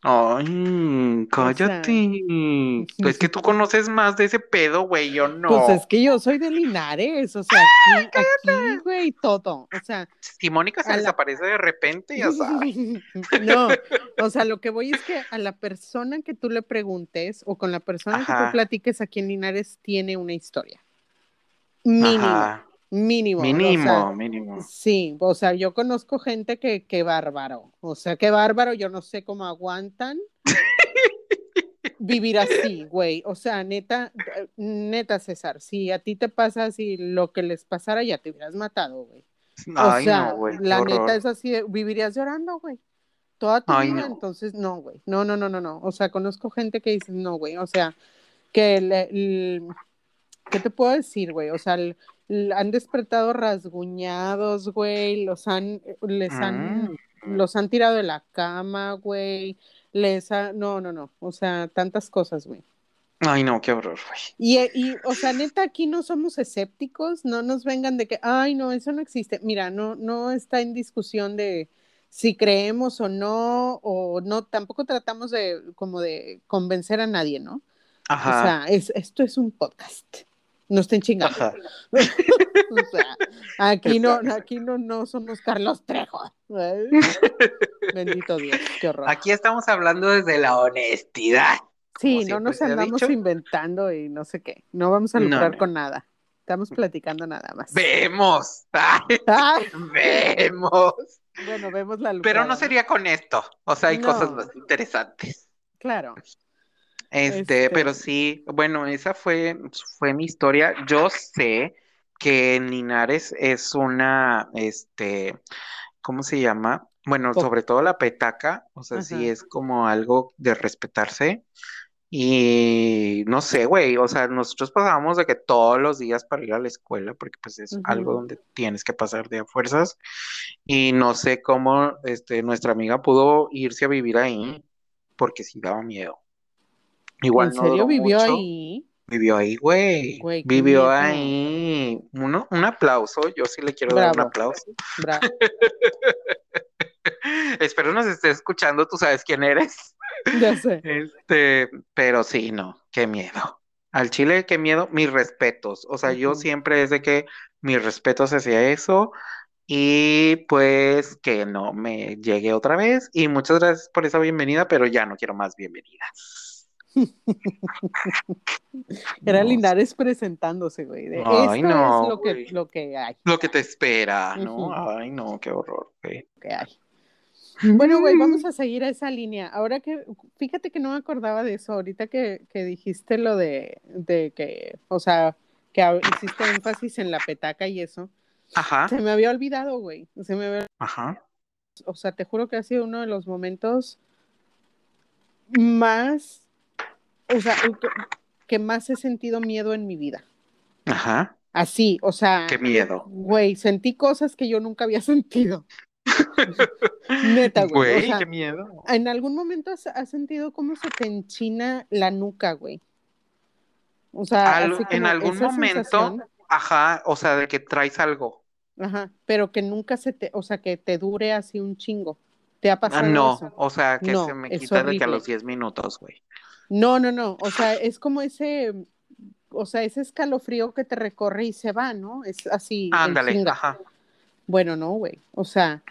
Ay, cállate. [laughs] Es que tú conoces más de ese pedo, güey, yo no. Pues es que yo soy de Linares, o sea, aquí, aquí, güey, todo. O sea, Si Mónica se la- desaparece de repente, ya [laughs] sabes. no, o sea, lo que voy es que a la persona que tú le preguntes o con la persona que tú platiques aquí en Linares tiene una historia. Mínimo, Ajá. Mínimo. o Mínimo, sea, mínimo. Sí, o sea, yo conozco gente que, que bárbaro, o sea, qué bárbaro, yo no sé cómo aguantan [laughs] vivir así, güey, o sea, neta, neta, César, si a ti te pasa así lo que les pasara, ya te hubieras matado, güey. O sea, no, güey, la horror. neta es así, vivirías llorando, güey, toda tu Ay, vida, no. entonces, no, güey, no, no, no, no, no, o sea, conozco gente que dice, no, güey, o sea, que le- el- ¿qué te puedo decir, güey? O sea, el- han despertado rasguñados, güey, los han, les han, Mm. los han tirado de la cama, güey, les ha, no, no, no, o sea, tantas cosas, güey. Ay, no, qué horror, güey. Y, eh, y, o sea, neta, aquí no somos escépticos, no nos vengan de que, ay, no, eso no existe. Mira, no, no está en discusión de si creemos o no, o no, tampoco tratamos de, como de convencer a nadie, ¿no? Ajá. O sea, es, esto es un podcast. No estén chingando. Ajá. [laughs] o sea, aquí no, aquí no, no somos Carlos Trejo. Bendito Dios, qué horror. Aquí estamos hablando desde la honestidad. sí, no nos andamos inventando y no sé qué. No vamos a lucrar no. con nada. Estamos platicando nada más. Vemos. Ay, Ay, vemos. bueno, vemos la Pero lucrada, no sería con esto. O sea, hay No. cosas más interesantes. Claro. Este, Este- pero sí, bueno, esa fue, fue mi historia. Yo sé que Linares es una, este, ¿cómo se llama? Bueno, sobre todo la petaca, o sea, sí es como algo de respetarse. Y no sé, güey, o sea, nosotros pasábamos de que todos los días para ir a la escuela, porque pues es algo donde tienes que pasar de a fuerzas. Y no sé cómo, este, nuestra amiga pudo irse a vivir ahí, porque sí daba miedo. Igual ¿En no serio vivió mucho. ahí? Vivió ahí, güey. Vivió ahí. Uno, un aplauso. Yo sí le quiero dar un aplauso. Bravo. [laughs] Espero nos estés escuchando. Tú sabes quién eres. [laughs] Ya sé. Este, pero sí, no. Qué miedo. Al Chile, qué miedo. Mis respetos. O sea, yo siempre es de que mis respetos hacia eso. Y pues que no me llegue otra vez. Y muchas gracias por esa bienvenida, pero ya no quiero más bienvenidas. [laughs] Era No, Linares presentándose, güey. de, Ay, Esto no, es lo que, lo que hay. Lo que te espera, ¿no? Ay, no, qué horror, güey. lo que hay. Bueno, güey, vamos a seguir a esa línea. Ahora que, fíjate que no me acordaba de eso, ahorita que, que dijiste lo de, de que, o sea, que hiciste énfasis en la petaca y eso, Ajá, se me había olvidado, güey. Se me había, ajá. o sea, te juro que ha sido uno de los momentos más, o sea, que- más he sentido miedo en mi vida. Ajá, Así, o sea, qué miedo. güey, sentí cosas que yo nunca había [laughs] sentido. Neta, güey. o Güey, sea, qué miedo. ¿En algún momento has, has sentido cómo se te enchina la nuca, güey? O sea, Al- así en algún momento, sensación, ajá, o sea, de que traes algo. ajá, pero que nunca se te, o sea, que te dure así un chingo. ¿Te ha Ah, pasado no, eso? o sea, que No, se me quita de que a los 10 minutos, güey. No, no, no, o sea, es como ese, o sea, ese escalofrío que te recorre y se va, ¿no? Es así, Ándale, ajá. Bueno, no, güey, o sea,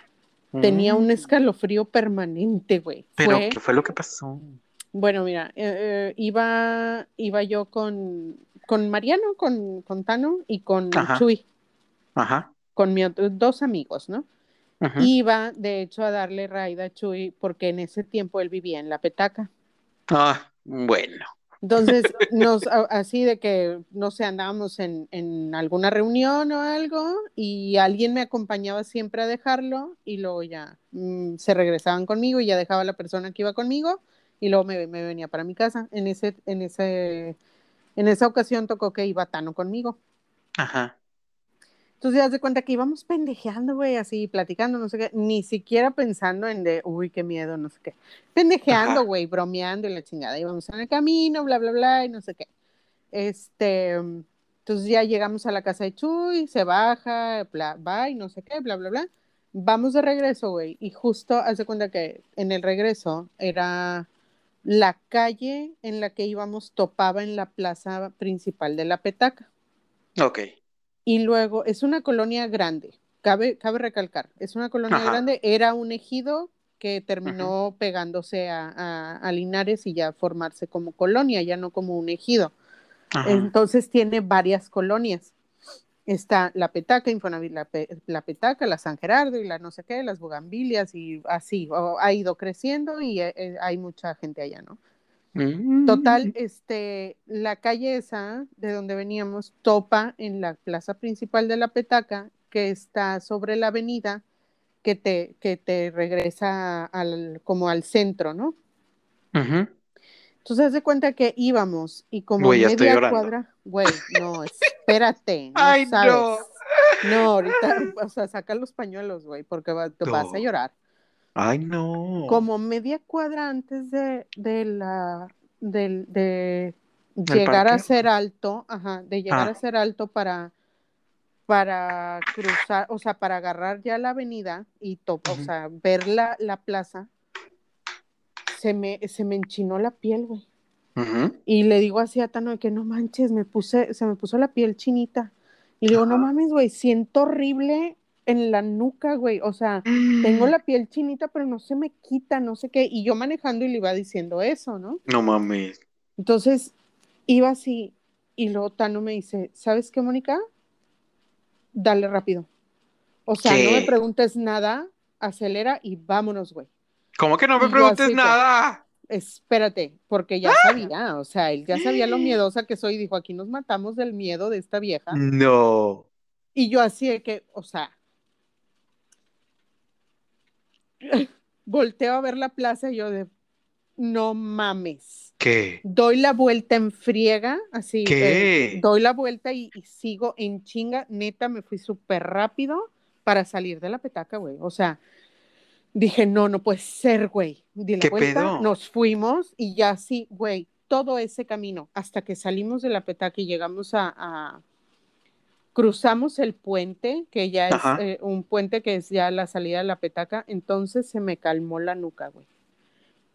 tenía un Mm, escalofrío permanente, güey. Pero, Fue, ¿qué fue lo que pasó? Bueno, mira, eh, eh, iba, iba yo con, con Mariano, con, con Tano y con Ajá. Chuy, Ajá. con mis otros dos amigos, ¿no? Iba, de hecho, a darle raida a Chuy porque en ese tiempo él vivía en la petaca. Ah, bueno. Entonces, [laughs] nos, así de que, no sé, andábamos en, en alguna reunión o algo y alguien me acompañaba siempre a dejarlo y luego ya mm, se regresaban conmigo y ya dejaba a la persona que iba conmigo y luego me, me venía para mi casa. En, ese, en, ese, en esa ocasión tocó que iba Tano conmigo. Ajá. Entonces ya de cuenta que íbamos pendejeando, güey, así, platicando, no sé qué, ni siquiera pensando en de, uy, qué miedo, no sé qué. Pendejeando, güey, bromeando y la chingada. Íbamos en el camino, bla, bla, bla, y no sé qué. Este, entonces ya llegamos a la casa de Chuy, se baja, bla, va y no sé qué, bla, bla, bla. Vamos de regreso, güey, y justo hace cuenta que en el regreso era la calle en la que íbamos topaba en la plaza principal de la petaca. Ok. Y luego es una colonia grande, cabe, cabe recalcar, es una colonia Ajá. grande, era un ejido que terminó pegándose a, a- a Linares y ya formarse como colonia, ya no como un ejido. Ajá. Entonces tiene varias colonias. Está la Petaca, Infonavit, la, Pe- la Petaca, la San Gerardo y la no sé qué, las Bugambilias y así, o- ha ido creciendo y eh, hay mucha gente allá, ¿no? Mm. Total, este, la calle esa de donde veníamos topa en la plaza principal de la Petaca, que está sobre la avenida que te, que te regresa al, como al centro, ¿no? Ujú. Entonces, haz de cuenta que íbamos y como Güey, ya estoy media cuadra, güey, no, espérate, [laughs] no Ay, sabes. no. No, ahorita, o sea, saca los pañuelos, güey, porque va- te vas a llorar. Ay, no. como media cuadra antes de, de la del- de, llegar a ser alto, ajá, de llegar Ah. a ser alto para, para cruzar, o sea, para agarrar ya la avenida y to- o sea, ver la, la plaza, se me, se me enchinó la piel, güey. Y le digo así a Tano que no manches, me puse, se me puso la piel chinita. Y le digo, no mames, güey, siento horrible en la nuca, güey. O sea, tengo la piel chinita, pero no se me quita, no sé qué. Y yo manejando y le iba diciendo eso, ¿no? No mames. Entonces, iba así. Y luego Tano me dice, ¿sabes qué, Mónica? Dale rápido. O sea, no me preguntes nada, acelera y vámonos, güey. ¿Cómo que no me preguntes así nada? Espérate, porque ya sabía, o sea, él ya sabía lo miedosa que soy dijo, aquí nos matamos del miedo de esta vieja. No. Y yo así de que, o sea, [laughs] volteo a ver la plaza y yo de, no mames. ¿Qué? Doy la vuelta en friega, así, ¿Qué? eh, doy la vuelta y, y sigo en chinga, neta, me fui súper rápido para salir de la petaca, güey. O sea, dije, no, no puede ser, güey. Di la ¿Qué vuelta, pedo? nos fuimos y ya sí, güey, todo ese camino, hasta que salimos de la petaca y llegamos a, a- cruzamos el puente, que ya es eh, un puente que es ya la salida de la petaca, entonces se me calmó la nuca, güey.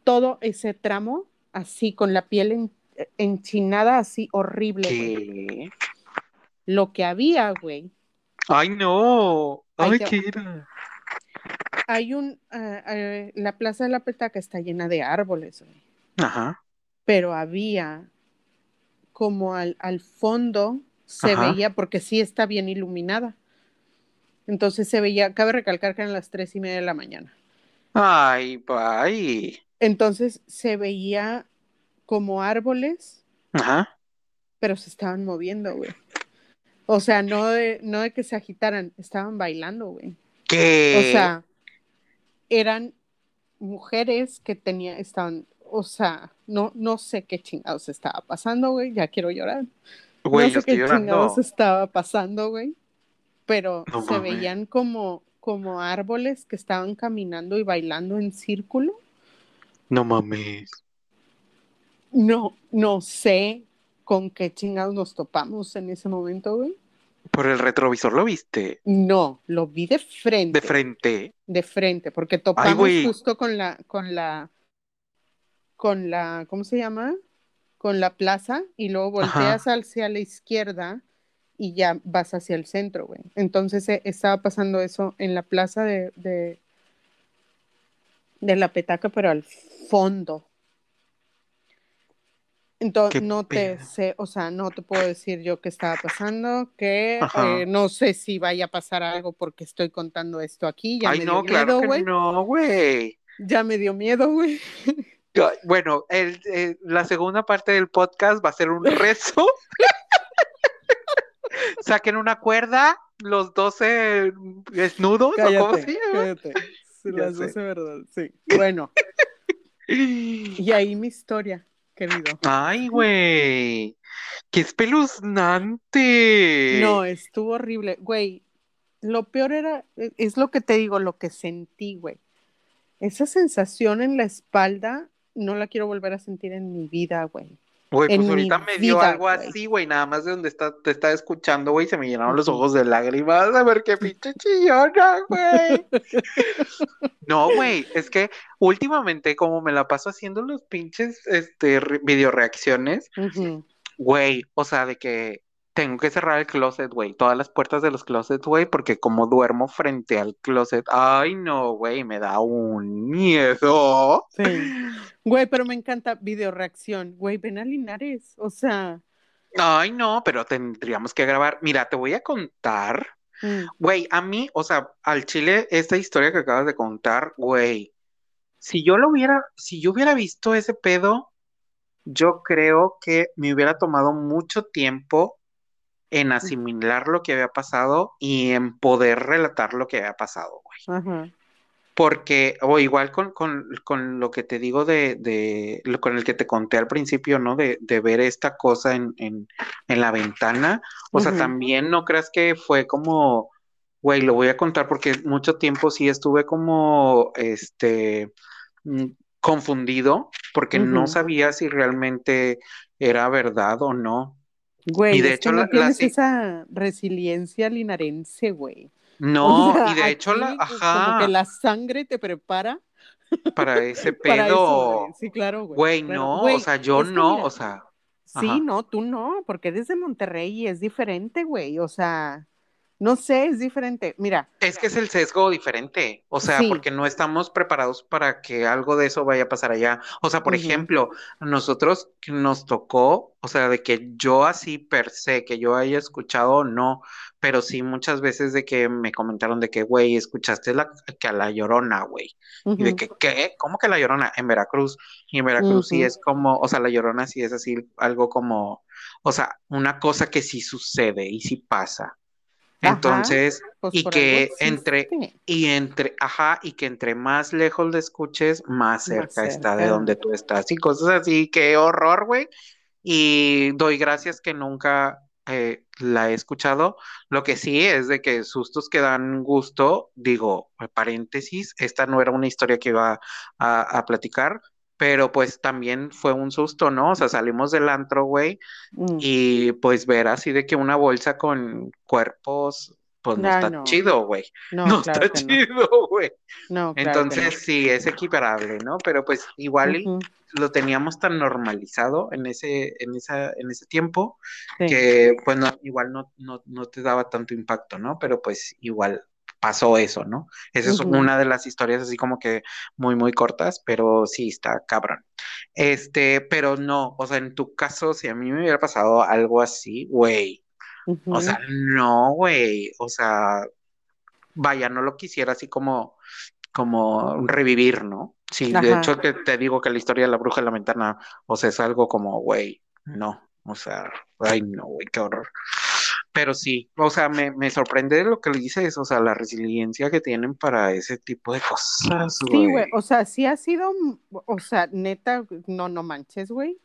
Todo ese tramo, así, con la piel en- enchinada, así, horrible, güey. Lo que había, güey, Ay, no. Ay, ¿qué era? hay un, ah, la plaza de la petaca está llena de árboles, güey. Ajá. pero había como al, al fondo se Ajá. veía, porque sí está bien iluminada. Entonces se veía, cabe recalcar que eran las tres y media de la mañana. Ay, bye. Entonces se veía como árboles, Ajá. pero se estaban moviendo, güey. O sea, no de, no de que se agitaran, estaban bailando, güey. ¿Qué? O sea, eran mujeres que tenían, estaban, o sea, no, no sé qué chingados estaba pasando, güey, ya quiero llorar. Güey, no sé qué chingados estaba pasando, güey. Pero No se veían como, como árboles que estaban caminando y bailando en círculo. No mames. No, no sé con qué chingados nos topamos en ese momento, güey. Por el retrovisor lo viste. No, lo vi de frente. De frente. de frente, porque topamos justo con la, con la, con la, ¿cómo se llama? Con la plaza y luego volteas hacia la izquierda y ya vas hacia el centro, güey. Entonces eh, estaba pasando eso en la plaza de, de, de la petaca, pero al fondo. Entonces ¿Qué no te sé, o sea, no te puedo decir yo qué estaba pasando, que eh, no sé si vaya a pasar algo porque estoy contando esto aquí, ya Ay, me no, dio claro miedo, que no, güey. Ya me dio miedo, güey. [laughs] Bueno, el, eh, la segunda parte del podcast va a ser un rezo. [laughs] Saquen una cuerda, los 12 desnudos, ¿o cómo se llama? cállate. Las sé. doce verdad, sí. Bueno, [laughs] y ahí mi historia, querido. Ay, güey. ¡Qué espeluznante! No, estuvo horrible. Güey, lo peor era, es lo que te digo, lo que sentí, güey. Esa sensación en la espalda no la quiero volver a sentir en mi vida, güey. Güey, en pues ahorita me dio vida, algo así, güey, nada más de donde está, te está escuchando, güey, se me llenaron los ojos de lágrimas, a ver qué pinche chillona, güey. [laughs] No, güey, es que últimamente como me la paso haciendo los pinches, este, re- video reacciones, güey, o sea, de que tengo que cerrar el closet, güey, todas las puertas de los closets, güey, porque como duermo frente al closet, ay, no, güey, me da un miedo. Sí. Güey, pero me encanta video reacción. Güey, ven a Linares. O sea, Ay, no, pero tendríamos que grabar. Mira, te voy a contar. mm, Güey, a mí, o sea, al chile, esta historia que acabas de contar, güey, si yo lo hubiera, si yo hubiera visto ese pedo, yo creo que me hubiera tomado mucho tiempo en asimilar lo que había pasado y en poder relatar lo que había pasado, güey. Porque, o igual con, con, con lo que te digo de, de, lo con el que te conté al principio, ¿no? De, de ver esta cosa en, en, en la ventana. O sea, también no creas que fue como, güey, lo voy a contar porque mucho tiempo sí estuve como, este, mm, confundido, porque no sabía si realmente era verdad o no. Güey, Y de es hecho que no la- tienes esa resiliencia linarense, güey. No, O sea, y de hecho la, aquí, pues, ajá, Como que la sangre te prepara para ese [laughs] para eso, pedo. güey. Sí, claro, güey. Güey, Claro. no, Güey, o sea, yo no, mira, o sea, Sí, ajá. no, tú no, porque eres de Monterrey y es diferente, güey. O sea, no sé, es diferente. Mira, Es que es el sesgo diferente, o sea, Sí. porque no estamos preparados para que algo de eso vaya a pasar allá. O sea, por Ujú. ejemplo, a nosotros nos tocó, o sea, de que yo así per se, que yo haya escuchado, no, pero sí muchas veces de que me comentaron de que, güey, escuchaste la, que a la Llorona, güey. Y de que, ¿qué? ¿Cómo que la Llorona? En Veracruz. Y en Veracruz sí es como, o sea, la Llorona sí es así, algo como, o sea, una cosa que sí sucede y sí pasa. Ajá, Entonces, pues y que entre, y entre, ajá, y que entre más lejos le escuches, más cerca está de donde tú estás. Y cosas así, qué horror, güey. Y doy gracias que nunca eh, la he escuchado. Lo que sí es de que sustos que dan gusto, digo, paréntesis, esta no era una historia que iba a, a platicar, pero pues también fue un susto, ¿no? O sea, salimos del antro, güey, Mm. y pues ver así de que una bolsa con cuerpos, pues no está no. chido, güey. No, No claro está chido, güey. No, claro Entonces sí, es equiparable, ¿no? Pero pues igual lo teníamos tan normalizado en ese, en esa, en ese tiempo sí. que pues no, igual no, no, no te daba tanto impacto, ¿no? Pero pues igual pasó eso, ¿no? Esa es una de las historias así como que muy, muy cortas, pero sí está cabrón. Este, pero no, o sea, en tu caso, si a mí me hubiera pasado algo así, güey, o sea, no, güey, o sea, vaya, no lo quisiera así como, como revivir, ¿no? Sí, de hecho que te digo que la historia de la bruja en la ventana, o sea, es algo como, güey, no, o sea, ay, no, güey, qué horror. Pero sí, o sea, me, me sorprende lo que le dices, o sea, la resiliencia que tienen para ese tipo de cosas, Sí, güey, güey. o sea, sí ha sido, o sea, neta, no, no manches, güey.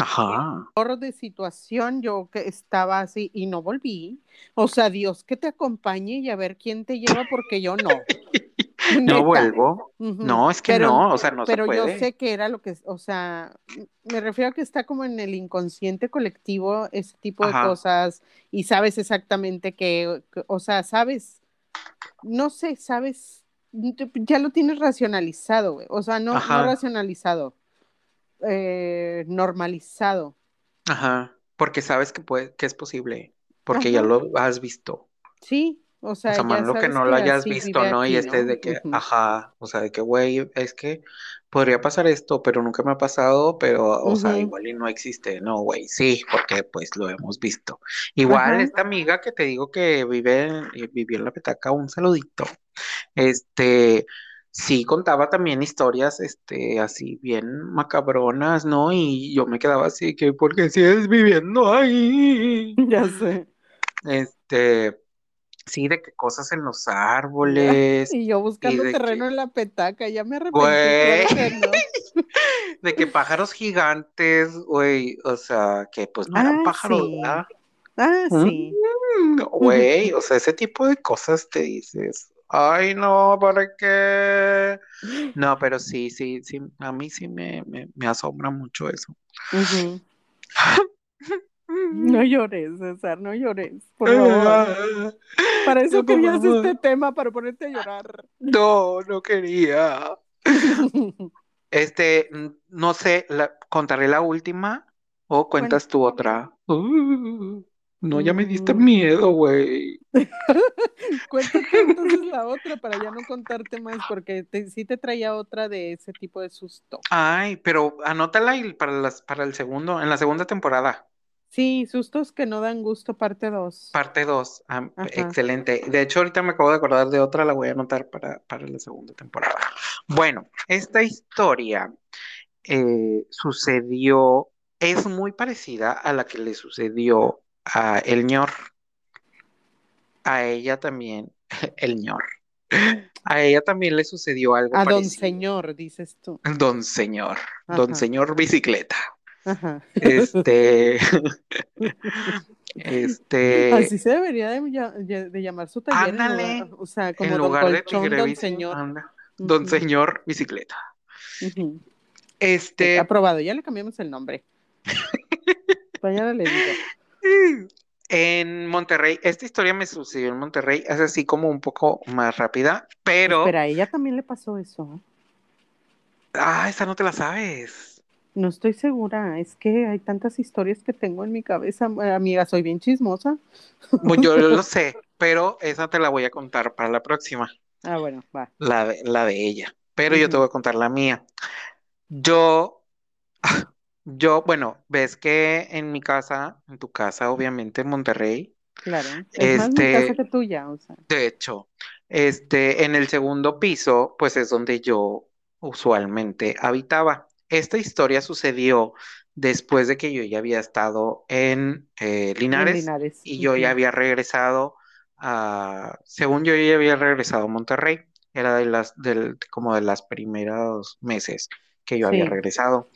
Ajá, Horror de situación, yo que estaba así y no volví. O sea, Dios que te acompañe y a ver quién te lleva porque yo no. [laughs] [laughs] no vuelvo. No, es que Pero- no, o sea, no se Pero yo puede. sé que era lo que, o sea, me refiero a que está como en el inconsciente colectivo ese tipo de cosas y sabes exactamente que, que- o sea, sabes, no sé, sabes, ya lo tienes racionalizado, güey. O sea, no, racionalizado, eh, normalizado. Ajá, porque sabes que puede, que es posible, porque ya lo has visto. Sí, o sea, O sea, ya malo que no lo hayas visto, ¿no? Y estés ¿no? de que, ajá, o sea, de que, güey, es que podría pasar esto, pero nunca me ha pasado, pero, o sea, igual y no existe. No, güey, sí, porque pues lo hemos visto. Igual esta amiga que te digo que vive, eh, vivió en la petaca, un saludito. Este, sí contaba también historias, este, así bien macabronas, ¿no? Y yo me quedaba así que, ¿por qué sigues viviendo ahí? [laughs] Ya sé. Este, sí, de que cosas en los árboles Y yo buscando terreno que- en la petaca, ya me arrepentí, Güey. no. [laughs] de que pájaros gigantes, güey, o sea, que pues no eran Ah, pájaros, sí. ¿verdad? Ah, sí. Mm, Güey, o sea, ese tipo de cosas te dices, ay, no, ¿para qué? No, pero sí, sí, sí, a mí sí me, me, me asombra mucho eso. Ujú. [laughs] No llores, César, no llores, por favor. Para eso No, querías este tema, para ponerte a llorar. No, no quería. [laughs] Este, no sé, la- ¿contaré la última o cuentas tú otra? Uh, no, ya me diste Mm. miedo, güey. [laughs] Cuéntate entonces [laughs] la otra para ya no contarte más, porque te- sí te traía otra de ese tipo de susto. Ay, pero anótala y para las, para el segundo, en la segunda temporada, Sí, sustos que no dan gusto, parte 2. parte 2. Ajá. excelente. De hecho, ahorita me acabo de acordar de otra, la voy a anotar para, para la segunda temporada. Bueno, esta historia eh, sucedió, es muy parecida a la que le sucedió a El ñor. A ella también, [laughs] el ñor. A ella también le sucedió algo A don señor, dices tú. Don señor, don señor bicicleta. Ajá. Este, [laughs] este, Así se debería de, de llamar su taller. Ándale. lugar- o sea, como en don lugar de tigre don señor. anda, don señor bicicleta. ujú. Este, Aprobado, ya le cambiamos el nombre. Mañana le digo. En Monterrey, esta historia me sucedió en Monterrey, es así como un poco más rápida, pero... Pero a ella también le pasó eso. Ah, esa no te la sabes. No estoy segura, es que hay tantas historias que tengo en mi cabeza. Amiga, soy bien chismosa. Pues yo lo [laughs] sé, pero esa te la voy a contar para la próxima. Ah, bueno, va. La de, la de ella. Pero yo te voy a contar la mía. Yo, [laughs] yo, bueno, ves que en mi casa, en tu casa, obviamente en Monterrey, Claro, es más mi este, casa que tuya, o sea. de hecho, este, en el segundo piso, pues es donde yo usualmente habitaba. Esta historia sucedió después de que yo ya había estado en eh, En Linares Linares. y yo ya había regresado a, según yo ya había regresado a Monterrey, era de las, del, como de las primeros meses que yo había regresado.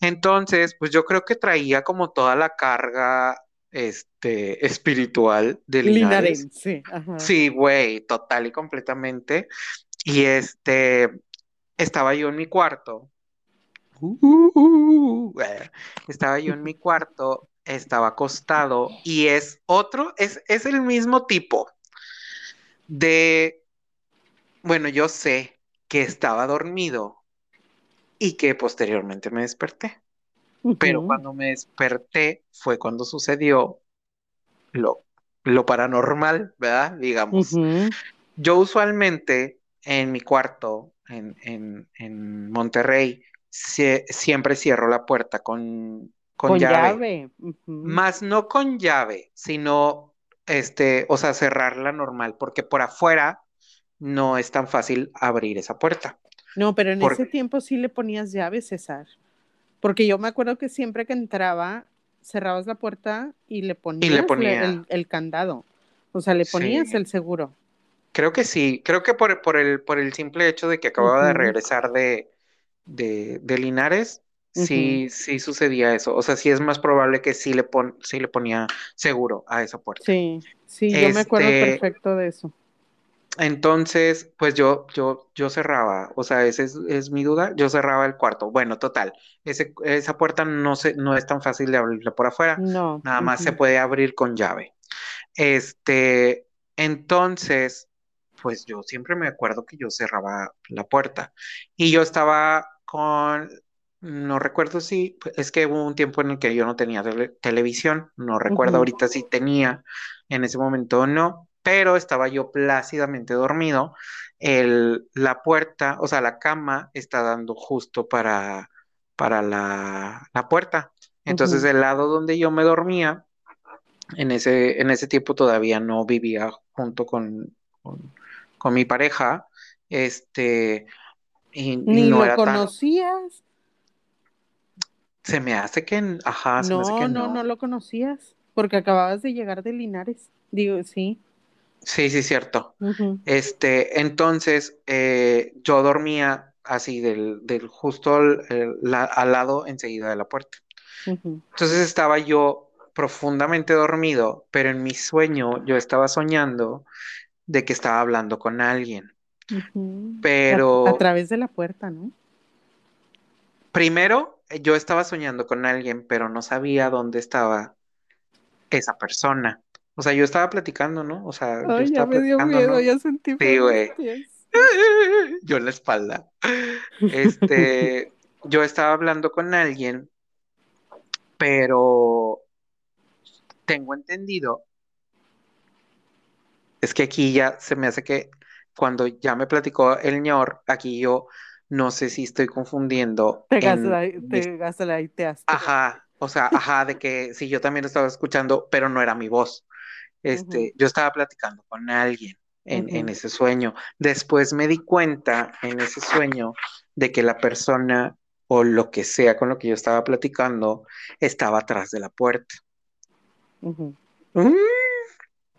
Entonces, pues yo creo que traía como toda la carga, este, espiritual de Linares. linarense, ajá. Sí, güey, total y completamente. Y este, estaba yo en mi cuarto. Uh, eh, estaba yo en mi cuarto, estaba acostado y es otro, es, es el mismo tipo de, bueno, yo sé que estaba dormido y que posteriormente me desperté, pero cuando me desperté fue cuando sucedió lo, lo paranormal, ¿verdad? Digamos. Yo usualmente en mi cuarto, en, en, en Monterrey, sie- siempre cierro la puerta con, con Con llave, más no con llave, sino, este, o sea, cerrarla normal, porque por afuera no es tan fácil abrir esa puerta. No, pero en Por- ese tiempo sí le ponías llave, César. Porque yo me acuerdo que siempre que entraba, cerrabas la puerta y le ponías le- ponía. el, el candado. O sea, le ponías Sí. el seguro. Creo que sí, creo que por, por el, por el simple hecho de que acababa de regresar de, de, de Linares, sí, sí sucedía eso. O sea, sí es más probable que sí le, pon, sí le ponía seguro a esa puerta. Sí, sí, yo me acuerdo Este, perfecto de eso. entonces, pues yo, yo, yo cerraba, o sea, esa es, es mi duda, yo cerraba el cuarto. Bueno, total, ese, esa puerta no se, no es tan fácil de abrirla por afuera, No. nada más se puede abrir con llave. Este, entonces, pues yo siempre me acuerdo que yo cerraba la puerta y yo estaba con, no recuerdo si, es que hubo un tiempo en el que yo no tenía tele- televisión, no recuerdo ahorita si tenía en ese momento o no, pero estaba yo plácidamente dormido. El, la puerta, o sea, la cama está dando justo para, para la, la puerta. Entonces, el lado donde yo me dormía, en ese, en ese tiempo todavía no vivía junto con, con, con mi pareja, este, y, y Ni no lo era tan, conocías. se me hace que, ajá, se me hace No, que no, no no. lo conocías. Porque acababas de llegar de Linares. Digo, sí. Sí, sí, cierto. Este, entonces, eh, yo dormía así del, del justo al, el- la- al lado enseguida de la puerta. Entonces estaba yo profundamente dormido, pero en mi sueño yo estaba soñando de que estaba hablando con alguien. Ujú. A, a Pero través de la puerta, ¿no? primero eh, yo estaba soñando con alguien, pero no sabía dónde estaba esa persona. O sea, yo estaba platicando, ¿no? O sea, yo Ay, ya estaba me dio miedo, ¿no? ya sentí Sí, güey. [laughs] Yo en la espalda. Este, yo estaba hablando con alguien, pero tengo entendido, es que aquí ya se me hace que cuando ya me platicó el ñor, aquí yo no sé si estoy confundiendo Te, en te gaslighteaste. Ajá, o sea, ajá, de que sí, yo también lo estaba escuchando, pero no era mi voz. Este, yo estaba platicando con alguien en, ese sueño. Después me di cuenta en ese sueño de que la persona o lo que sea con lo que yo estaba platicando estaba atrás de la puerta. Mm.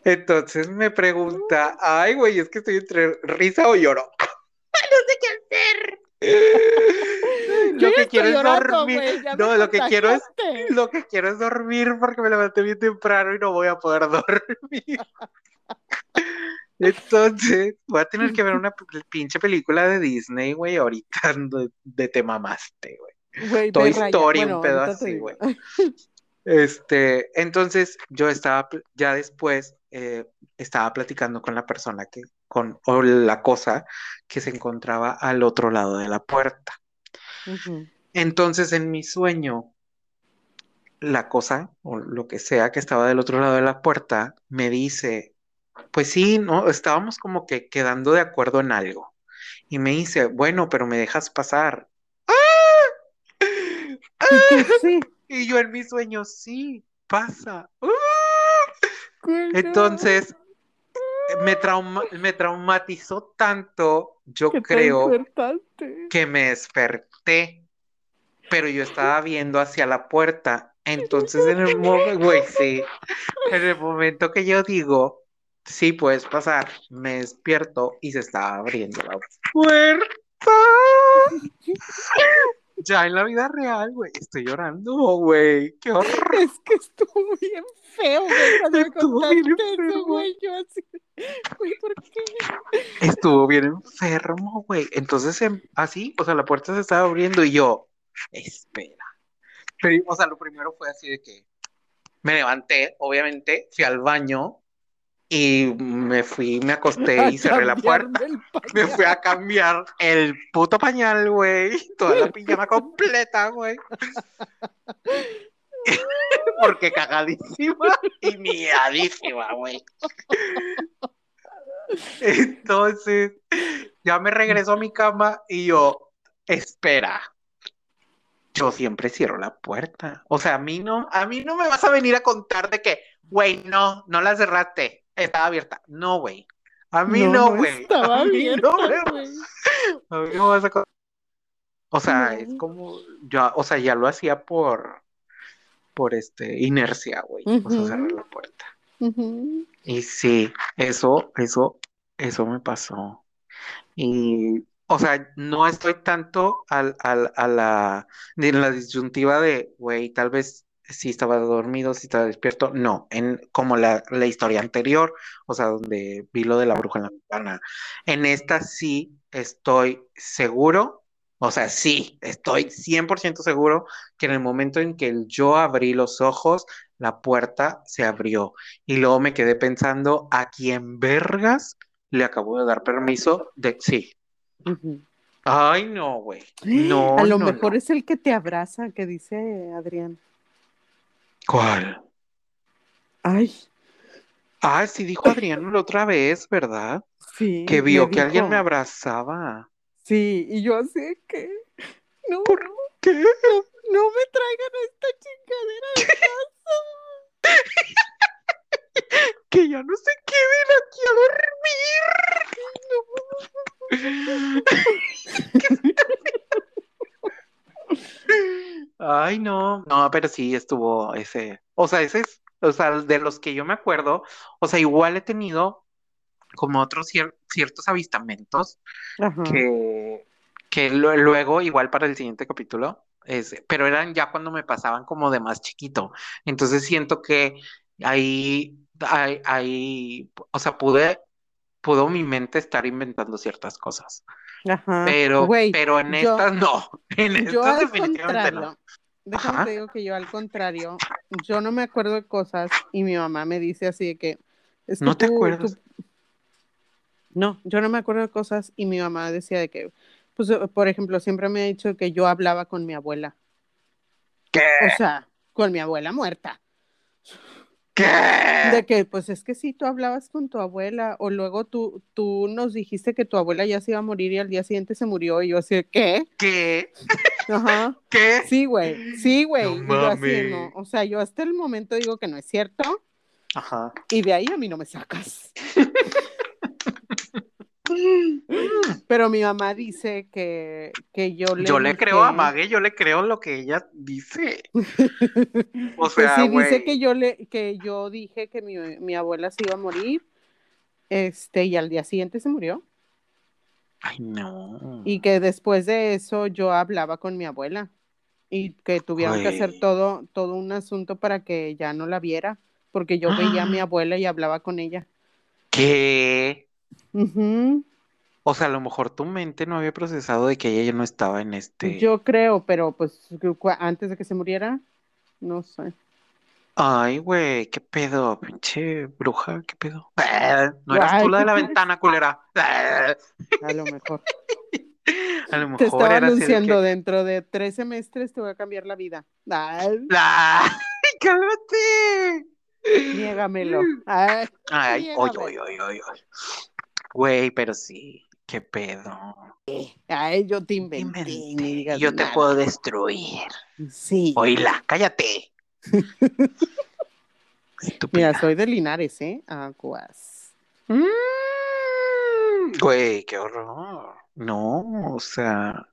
Entonces me pregunta, ay, güey, es que estoy entre risa o lloro. [laughs] No sé qué hacer. Lo que quiero es dormir. No, lo que quiero es lo que quiero es dormir porque me levanté bien temprano y no voy a poder [laughs] dormir. Entonces, voy a tener que ver una pinche película de Disney, güey, ahorita [laughs] de, de te mamaste, güey. Toy. Story, un pedo así, güey. Este, entonces yo estaba, ya después, eh, estaba platicando con la persona que, con, o la cosa que se encontraba al otro lado de la puerta. Entonces en mi sueño, la cosa o lo que sea que estaba del otro lado de la puerta me dice, pues sí, no, estábamos como que quedando de acuerdo en algo. Y me dice, bueno, pero me dejas pasar. Y tú [laughs] sí. Y yo en mi sueño, sí, pasa. No, Entonces, me trauma- me traumatizó tanto, yo ¿qué te creo que me desperté, pero yo estaba viendo hacia la puerta. Entonces, en el momento, [laughs] güey, sí, en el momento que yo digo, sí, puedes pasar, me despierto y se estaba abriendo la puerta. [laughs] Ya en la vida real, güey, estoy llorando, güey, qué horror. Es que estuvo bien feo, güey, cuando me Estuvo bien eso, enfermo. güey, yo así, güey, ¿por qué? Estuvo bien enfermo, güey. Entonces, em- así, o sea, la puerta se estaba abriendo y yo, espera. Pero, o sea, lo primero fue así de que me levanté, obviamente, fui al baño y me fui, me acosté A y cerré la puerta. [laughs] Me fui a cambiar el puto pañal, güey. Toda la pijama [laughs] completa, güey. [laughs] Porque cagadísima y miadísima, güey. Entonces, ya me regreso a mi cama y yo, espera. Yo siempre cierro la puerta. O sea, a mí no, a mí no me vas a venir a contar de que, güey, no, no la cerraste, estaba abierta. No, güey. A mí no, güey. estaba a mí abierta, no güey. a mí no me vas a O sea, es No. como, ya, o sea, ya lo hacía por, por este, inercia, güey. O sea, Ujú. cerrar la puerta. Y sí, eso, eso, eso me pasó. Y, o sea, no estoy tanto al, al- a la, en la disyuntiva de, güey, tal vez sí estaba dormido, sí estaba despierto. No, en como la, la historia anterior, o sea, donde vi lo de la bruja en la ventana. En esta sí estoy seguro, o sea, sí, estoy 100% seguro que en el momento en que yo abrí los ojos, la puerta se abrió. Y luego me quedé pensando, ¿a quién vergas le acabo de dar permiso de... Sí. Ay, no, güey. [gasps] No, A lo no, mejor no. es el que te abraza, que dice Adrián. ¿Cuál? Ay, Ah, sí dijo Adrián la otra vez, ¿verdad? sí. Que vio que alguien me abrazaba. Sí, y yo así que. No, ¿Por qué? no, no me traigan a esta chingadera de casa. [laughs] Que ya no se queden aquí a dormir. [laughs] Ay, no, no, pero sí estuvo ese, o sea, ese es, o sea, de los que yo me acuerdo, o sea, igual he tenido como otros cier- ciertos avistamientos Ajá. que, que lu- luego, igual para el siguiente capítulo, es, pero eran ya cuando me pasaban como de más chiquito. Entonces siento que ahí, ahí, ahí, o sea, pude, pudo mi mente estar inventando ciertas cosas. Ajá. Pero, pero en yo- estas no. [laughs] En Yo estas al definitivamente no. contrario, déjame Ajá. te digo que yo al contrario, yo no me acuerdo de cosas y mi mamá me dice así de que es que ¿No te tú- acuerdas? tú- No, yo no me acuerdo de cosas y mi mamá decía de que, pues, por ejemplo, siempre me ha dicho que yo hablaba con mi abuela, ¿Qué? o sea, con mi abuela muerta. ¿Qué? De que, pues es que sí, tú hablabas con tu abuela, o luego tú, tú nos dijiste que tu abuela ya se iba a morir y al día siguiente se murió, y yo así, ¿qué? ¿Qué? Ajá. [laughs] ¿Qué? Sí, güey, sí, güey. No así, no. O sea, yo hasta el momento digo que no es cierto, Ajá. y de ahí a mí no me sacas. [laughs] [laughs] Pero mi mamá dice que, que yo le Yo le creo a Mague, yo le creo lo que ella dice. [laughs] O Pues sea, sí, dice que yo le, que yo dije que mi, mi abuela se iba a morir, este, y al día siguiente se murió. Ay, no. Y que después de eso yo hablaba con mi abuela. Y que tuvieron que hacer todo, todo un asunto para que ya no la viera. Porque yo veía a mi [gasps] abuela y hablaba con ella. ¿Qué? O sea, a lo mejor tu mente no había procesado de que ella ya no estaba en este. Yo creo, pero pues antes de que se muriera, no sé. Ay, güey, qué pedo, pinche bruja, qué pedo. Eh, no eras Ay, tú la de ¿qué la ventana, culera. Eh, A lo mejor. [laughs] A lo Te mejor estaba era de anunciando, que. dentro de tres semestres te voy a cambiar la vida. Ay, ¡Ay, [laughs] cálmate! niégamelo. Ay, Ay, oy, niégame. oy, oy, oy, oy. Güey, pero sí, qué pedo. Ay, yo te Te inventé, ni inventé, digas Yo te nada. puedo destruir. Sí. Oíla, cállate. [laughs] Mira, soy de Linares, ¿eh? Aguas. Mm, Güey, qué horror. No, o sea,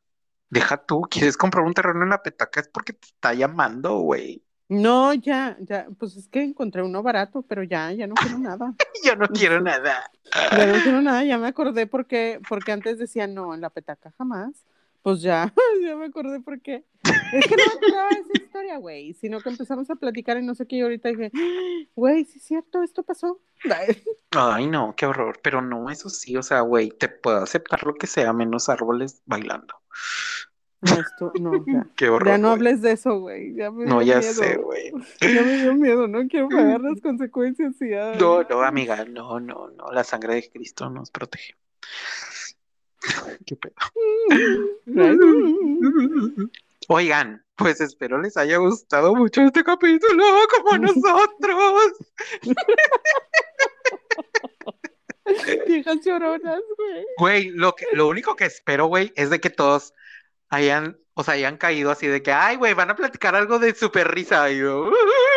deja tú, quieres comprar un terreno en la petaca es porque te está llamando, güey. No, ya, ya, pues es que encontré uno barato, pero ya, ya no quiero [laughs] nada. Yo no quiero nada. Ya no quiero nada, ya me acordé porque, porque antes decía no, en la petaca jamás. Pues ya, [laughs] ya me acordé por qué. Es que no me acordaba de esa historia, güey, sino que empezamos a platicar y no sé qué, y ahorita dije, [gasps] güey, sí es cierto, esto pasó. [laughs] Ay, no, qué horror. Pero no, eso sí, o sea, güey, te puedo aceptar lo que sea, menos árboles bailando. No, esto, no, ya. [laughs] Qué horror. Ya no güey. hables de eso, güey. Ya me No, dio ya miedo. sé, güey. Ya me dio miedo, no quiero pagar las [laughs] consecuencias. Y ay. No, no, amiga, no, no, no. La sangre de Cristo nos protege. [laughs] Qué pedo. Oigan, pues espero les haya gustado mucho este capítulo, como nosotros. Viejas lloronas, güey. Güey, lo que, lo único que espero, güey, es de que todos hayan, o sea, hayan caído así de que, ay, güey, van a platicar algo de super risa. Y yo,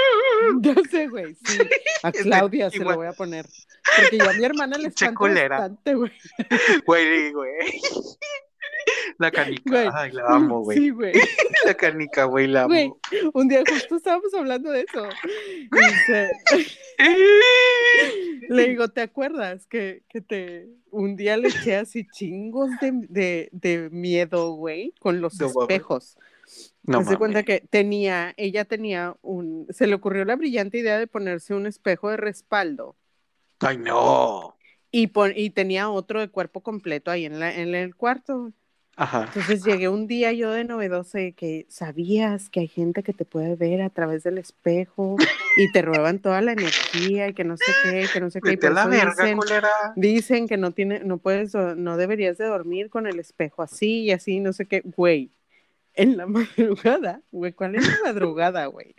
[laughs] Ya sé, güey, sí. A Este, Claudia se igual. lo voy a poner. Porque yo a mi hermana le espanta bastante, güey. [laughs] güey, güey. La canica, Güey. ay, la amo, güey. Sí, güey. [laughs] La canica, güey, la Güey, amo. un día justo estábamos hablando de eso. Dice, [laughs] le digo, ¿te acuerdas que, que te un día le eché así chingos de, de, de miedo, güey, con los No espejos? No de cuenta que tenía, ella tenía un, se le ocurrió la brillante idea de ponerse un espejo de respaldo Ay, no. y, pon- y tenía otro de cuerpo completo ahí en, la, en el cuarto. Ajá. Entonces llegué un día yo de novedosa de que sabías que hay gente que te puede ver a través del espejo y te roban toda la energía y que no sé qué, que no sé qué. y por la eso verga, dicen, culera. dicen que no tiene, no puedes, no deberías de dormir con el espejo así y así, no sé qué, güey. En la [laughs] madrugada, güey, ¿cuál es la madrugada, güey?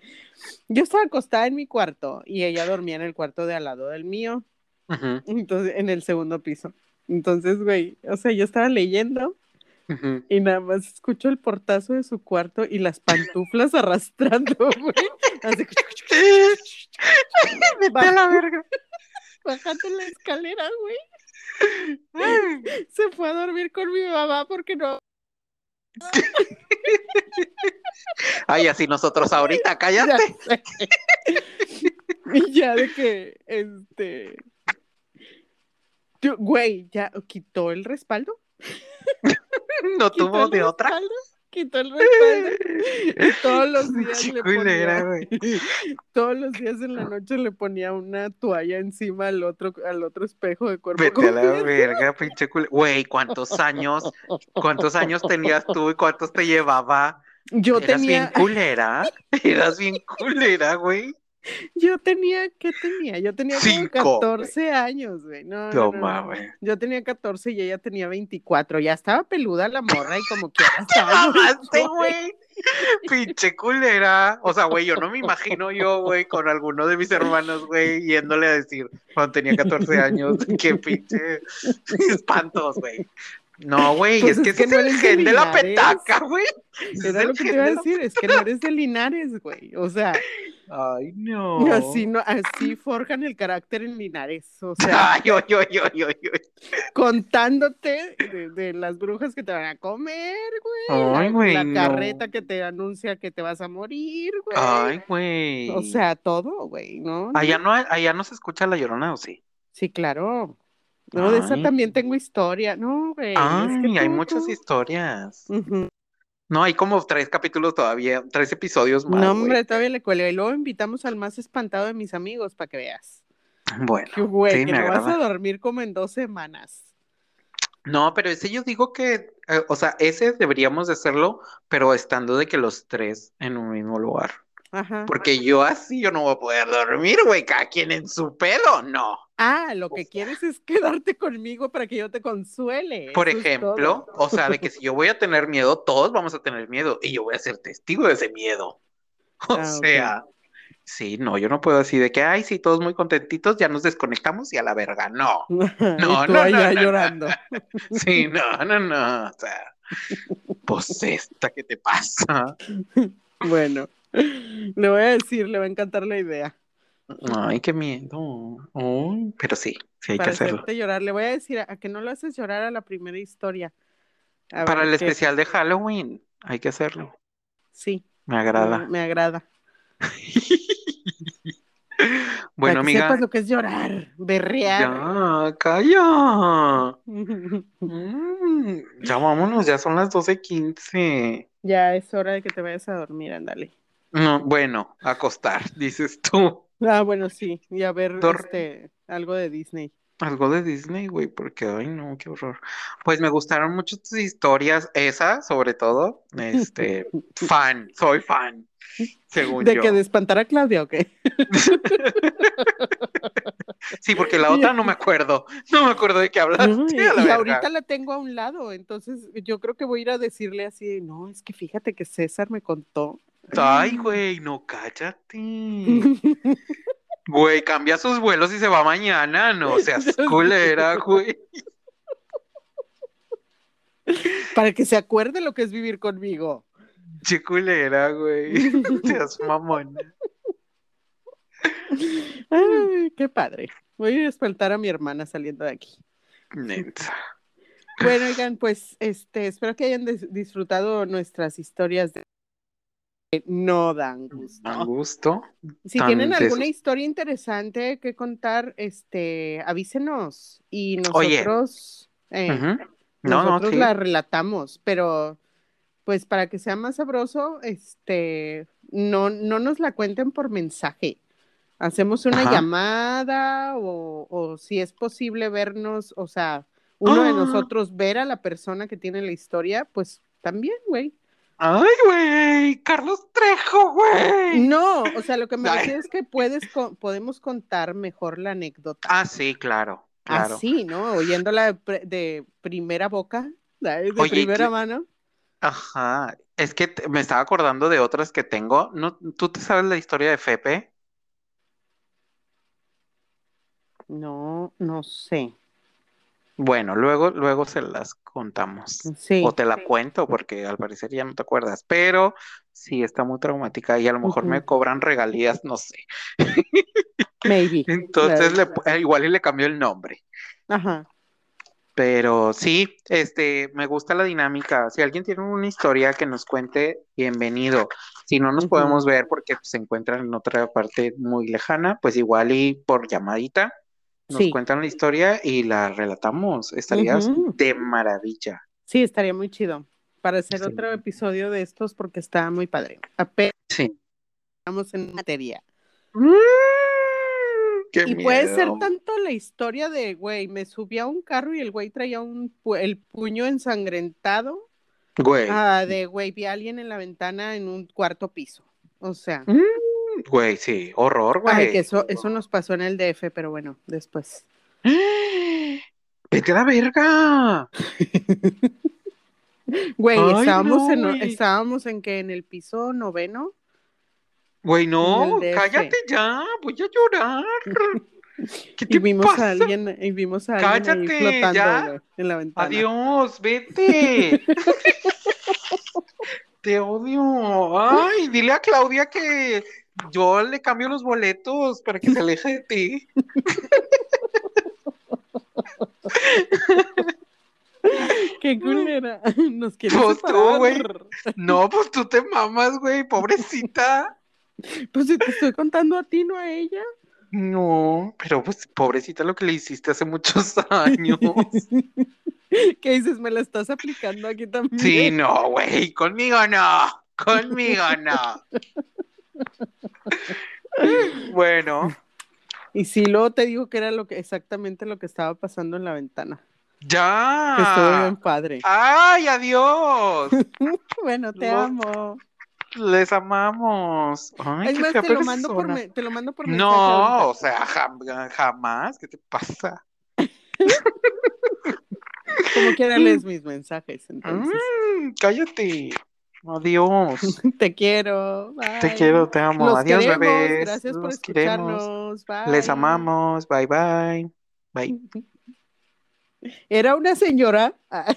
Yo estaba acostada en mi cuarto y ella dormía en el cuarto de al lado del mío, Ujú, entonces, en el segundo piso. Entonces, güey, o sea, yo estaba leyendo y nada más escucho el portazo de su cuarto y las pantuflas [laughs] arrastrando, güey. Así, Vete a la verga. bajando [laughs] la escalera, güey. Se fue a dormir con mi mamá porque no. Ay, así nosotros ahorita, [laughs] cállate. Y ya de que, este. yo- Güey, ya quitó el respaldo. [laughs] No tuvo de otra. respaldo, Quitó el respaldo. Y todos los [laughs] días le ponía. güey. [laughs] Todos los días en la noche le ponía una toalla encima al otro, al otro espejo de cuerpo. Vete a la verga, pinche culera. Güey, ¿cuántos años? ¿Cuántos años tenías tú y cuántos te llevaba? Yo ¿Eras bien tenía, culera? ¿Eras bien culera, güey? Yo tenía, ¿qué tenía? Yo tenía como Cinco, 14 años, güey. No, No no, no. Yo tenía 14 y ella tenía 24. Ya estaba peluda la morra y como quiera [laughs] estaba. güey. Pinche culera. O sea, güey, yo no me imagino yo, güey, con alguno de mis hermanos, güey, yéndole a decir cuando tenía 14 años, [laughs] qué pinche espantos, güey. No, güey, Pues es que es que no es el eres de la petaca, güey. Era lo que te iba a decir, es que no eres de Linares, güey. O sea, Ay, no. así no, así forjan el carácter en Linares. O sea, [laughs] Ay, ay, ay, ay. contándote de, de las brujas que te van a comer, güey. Ay, la, güey, la no. carreta que te anuncia que te vas a morir, güey. Ay, güey. O sea, todo, güey, ¿no? allá no, allá no se escucha la llorona, ¿o sí? Sí, claro. No, de esa también tengo historia. No, güey. es Ay, que hay tú- muchas tú- historias. No, hay como tres capítulos todavía, tres episodios más. No, hombre, todavía le cuelga. Y luego invitamos al más espantado de mis amigos para que veas. Bueno, Que, güey, sí, que me no vas a dormir como en dos semanas. No, pero ese yo digo que, eh, o sea, ese deberíamos de hacerlo, pero estando de que los tres en un mismo lugar. Ajá. Porque yo así yo no voy a poder dormir, güey. Cada quien en su pedo, no. Ah, lo que quieres es quedarte conmigo para que yo te consuele. Por eso ejemplo, o sea, de que si yo voy a tener miedo, todos vamos a tener miedo y yo voy a ser testigo de ese miedo. [laughs] O Ah, sea, sí, no, yo no puedo así de que, ay, sí, todos muy contentitos, ya nos desconectamos y a la verga. No, [laughs] no, no, no, no. llorando. [laughs] sí, no, no, no. O sea, pues esta, ¿qué te pasa? Bueno, [laughs] le voy a decir, le va a encantar la idea. Ay, qué miedo. Pero sí, sí hay que hacerlo. hacerte llorar. Le voy a decir a, que no lo haces llorar a la primera historia. A Para ver el qué- especial de Halloween, hay que hacerlo. Sí, Me me, agrada. me [laughs] agrada. Bueno, para que amiga, sepas lo que es llorar, berrear. ya, calla. [laughs] Mm, ya vámonos, ya son las 12:15. Ya es hora de que te vayas a dormir, ándale. No, bueno, acostar, [laughs] dices tú. Ah, bueno, sí, y a ver Dor- este, algo de Disney. Algo de Disney, güey, porque, ay, no, qué horror. Pues me gustaron mucho tus historias, esa, sobre todo. Este, [laughs] fan, soy fan, según ¿De yo. que de espantar a Claudia o qué? [laughs] Sí, porque la otra no me acuerdo. No me acuerdo de qué hablaste, Ay, a la y ahorita la tengo a un lado, entonces yo creo que voy a ir a decirle así, no, es que fíjate que César me contó. Ay, güey, no, cállate. [laughs] Güey, cambia sus vuelos y se va mañana, no seas [laughs] culera, güey. Para que se acuerde lo que es vivir conmigo. Che culera, güey. [laughs] Seas mamona. Ay, qué padre. Voy a ir a mi hermana saliendo de aquí. Neta. Bueno, oigan, pues este, espero que hayan dis- disfrutado nuestras historias de no dan gusto. Si tan tienen alguna historia interesante que contar, este, avísenos y nosotros, eh. No, no, nosotros sí. la relatamos, pero pues para que sea más sabroso, este, no, no nos la cuenten por mensaje. Hacemos una Ajá. llamada o, o si es posible vernos, o sea, uno de Ah. nosotros ver a la persona que tiene la historia, pues también, güey. Ay, güey. Carlos Trejo, güey. No, o sea, lo que me refiero es que puedes podemos contar mejor la anécdota. Ah, sí, claro. Claro. Así, ¿no? Oyéndola de, primera boca, de Oye, primera ¿qué- mano. Ajá. Es que te- me estaba acordando de otras que tengo. ¿No, ¿Tú te sabes la historia de Fepe? No, no sé. Bueno, luego, luego se las contamos. Sí. O te la cuento porque al parecer ya no te acuerdas, pero sí está muy traumática y a lo mejor me cobran regalías, no sé. [laughs] [laughs] Maybe. Entonces le, Claro. eh, igual y le cambió el nombre. Ajá. Pero sí, este, me gusta la dinámica. Si alguien tiene una historia que nos cuente, bienvenido. Si no nos podemos ver porque se encuentran en otra parte muy lejana, pues igual y por llamadita nos Sí. cuentan la historia y la relatamos. Estaría Ujú. de maravilla. Sí, estaría muy chido para hacer Sí. otro episodio de estos porque está muy padre. Apenas Sí. estamos en materia. Mm, qué Y puede ser tanto la historia de, güey, me subí a un carro y el güey traía un pu- el puño ensangrentado, Güey, ah, de, güey, vi a alguien en la ventana en un cuarto piso. O sea, Mm, güey, sí, horror, güey. ay, que eso, eso nos pasó en el DF, pero bueno, después. [gasps] Vete a la verga. [laughs] Güey, Ay, estábamos, no, en, güey. estábamos en que en el piso noveno. Güey, no, cállate ya, voy a llorar. [laughs] ¿Qué Y vimos pasa? a alguien, y vimos a alguien ahí Cállate, flotando ya. en la ventana. Adiós, vete. [laughs] Te odio. Ay, dile a Claudia que yo le cambio los boletos para que se aleje de ti. Qué culera. [laughs] Nos quiere Pues tú, güey. No, pues tú te mamas, güey, pobrecita. Pues si te estoy contando a ti, no a ella. No, pero pues pobrecita lo que le hiciste hace muchos [laughs] años. ¿Qué dices? ¿Me la estás aplicando aquí también? Sí, no, güey, conmigo no, conmigo no. [laughs] Bueno, Y sí, luego te digo que era lo que exactamente lo que estaba pasando en la ventana. ya. Que estuvo bien padre. Ay, adiós. [laughs] Bueno, te amo. Les amamos. Ay, Es más, te lo, mando por me- te lo mando por mensaje No, o sea, jam- jamás. ¿Qué te pasa? [laughs] Como quiera lees mis mensajes, entonces. Mm, cállate. Adiós. [laughs] Te quiero. Te quiero, te amo. Los Adiós, queremos. bebés. Gracias por Los queremos. escucharnos. Bye. Les amamos. Bye, bye. Bye. [laughs] Era una señora. ah,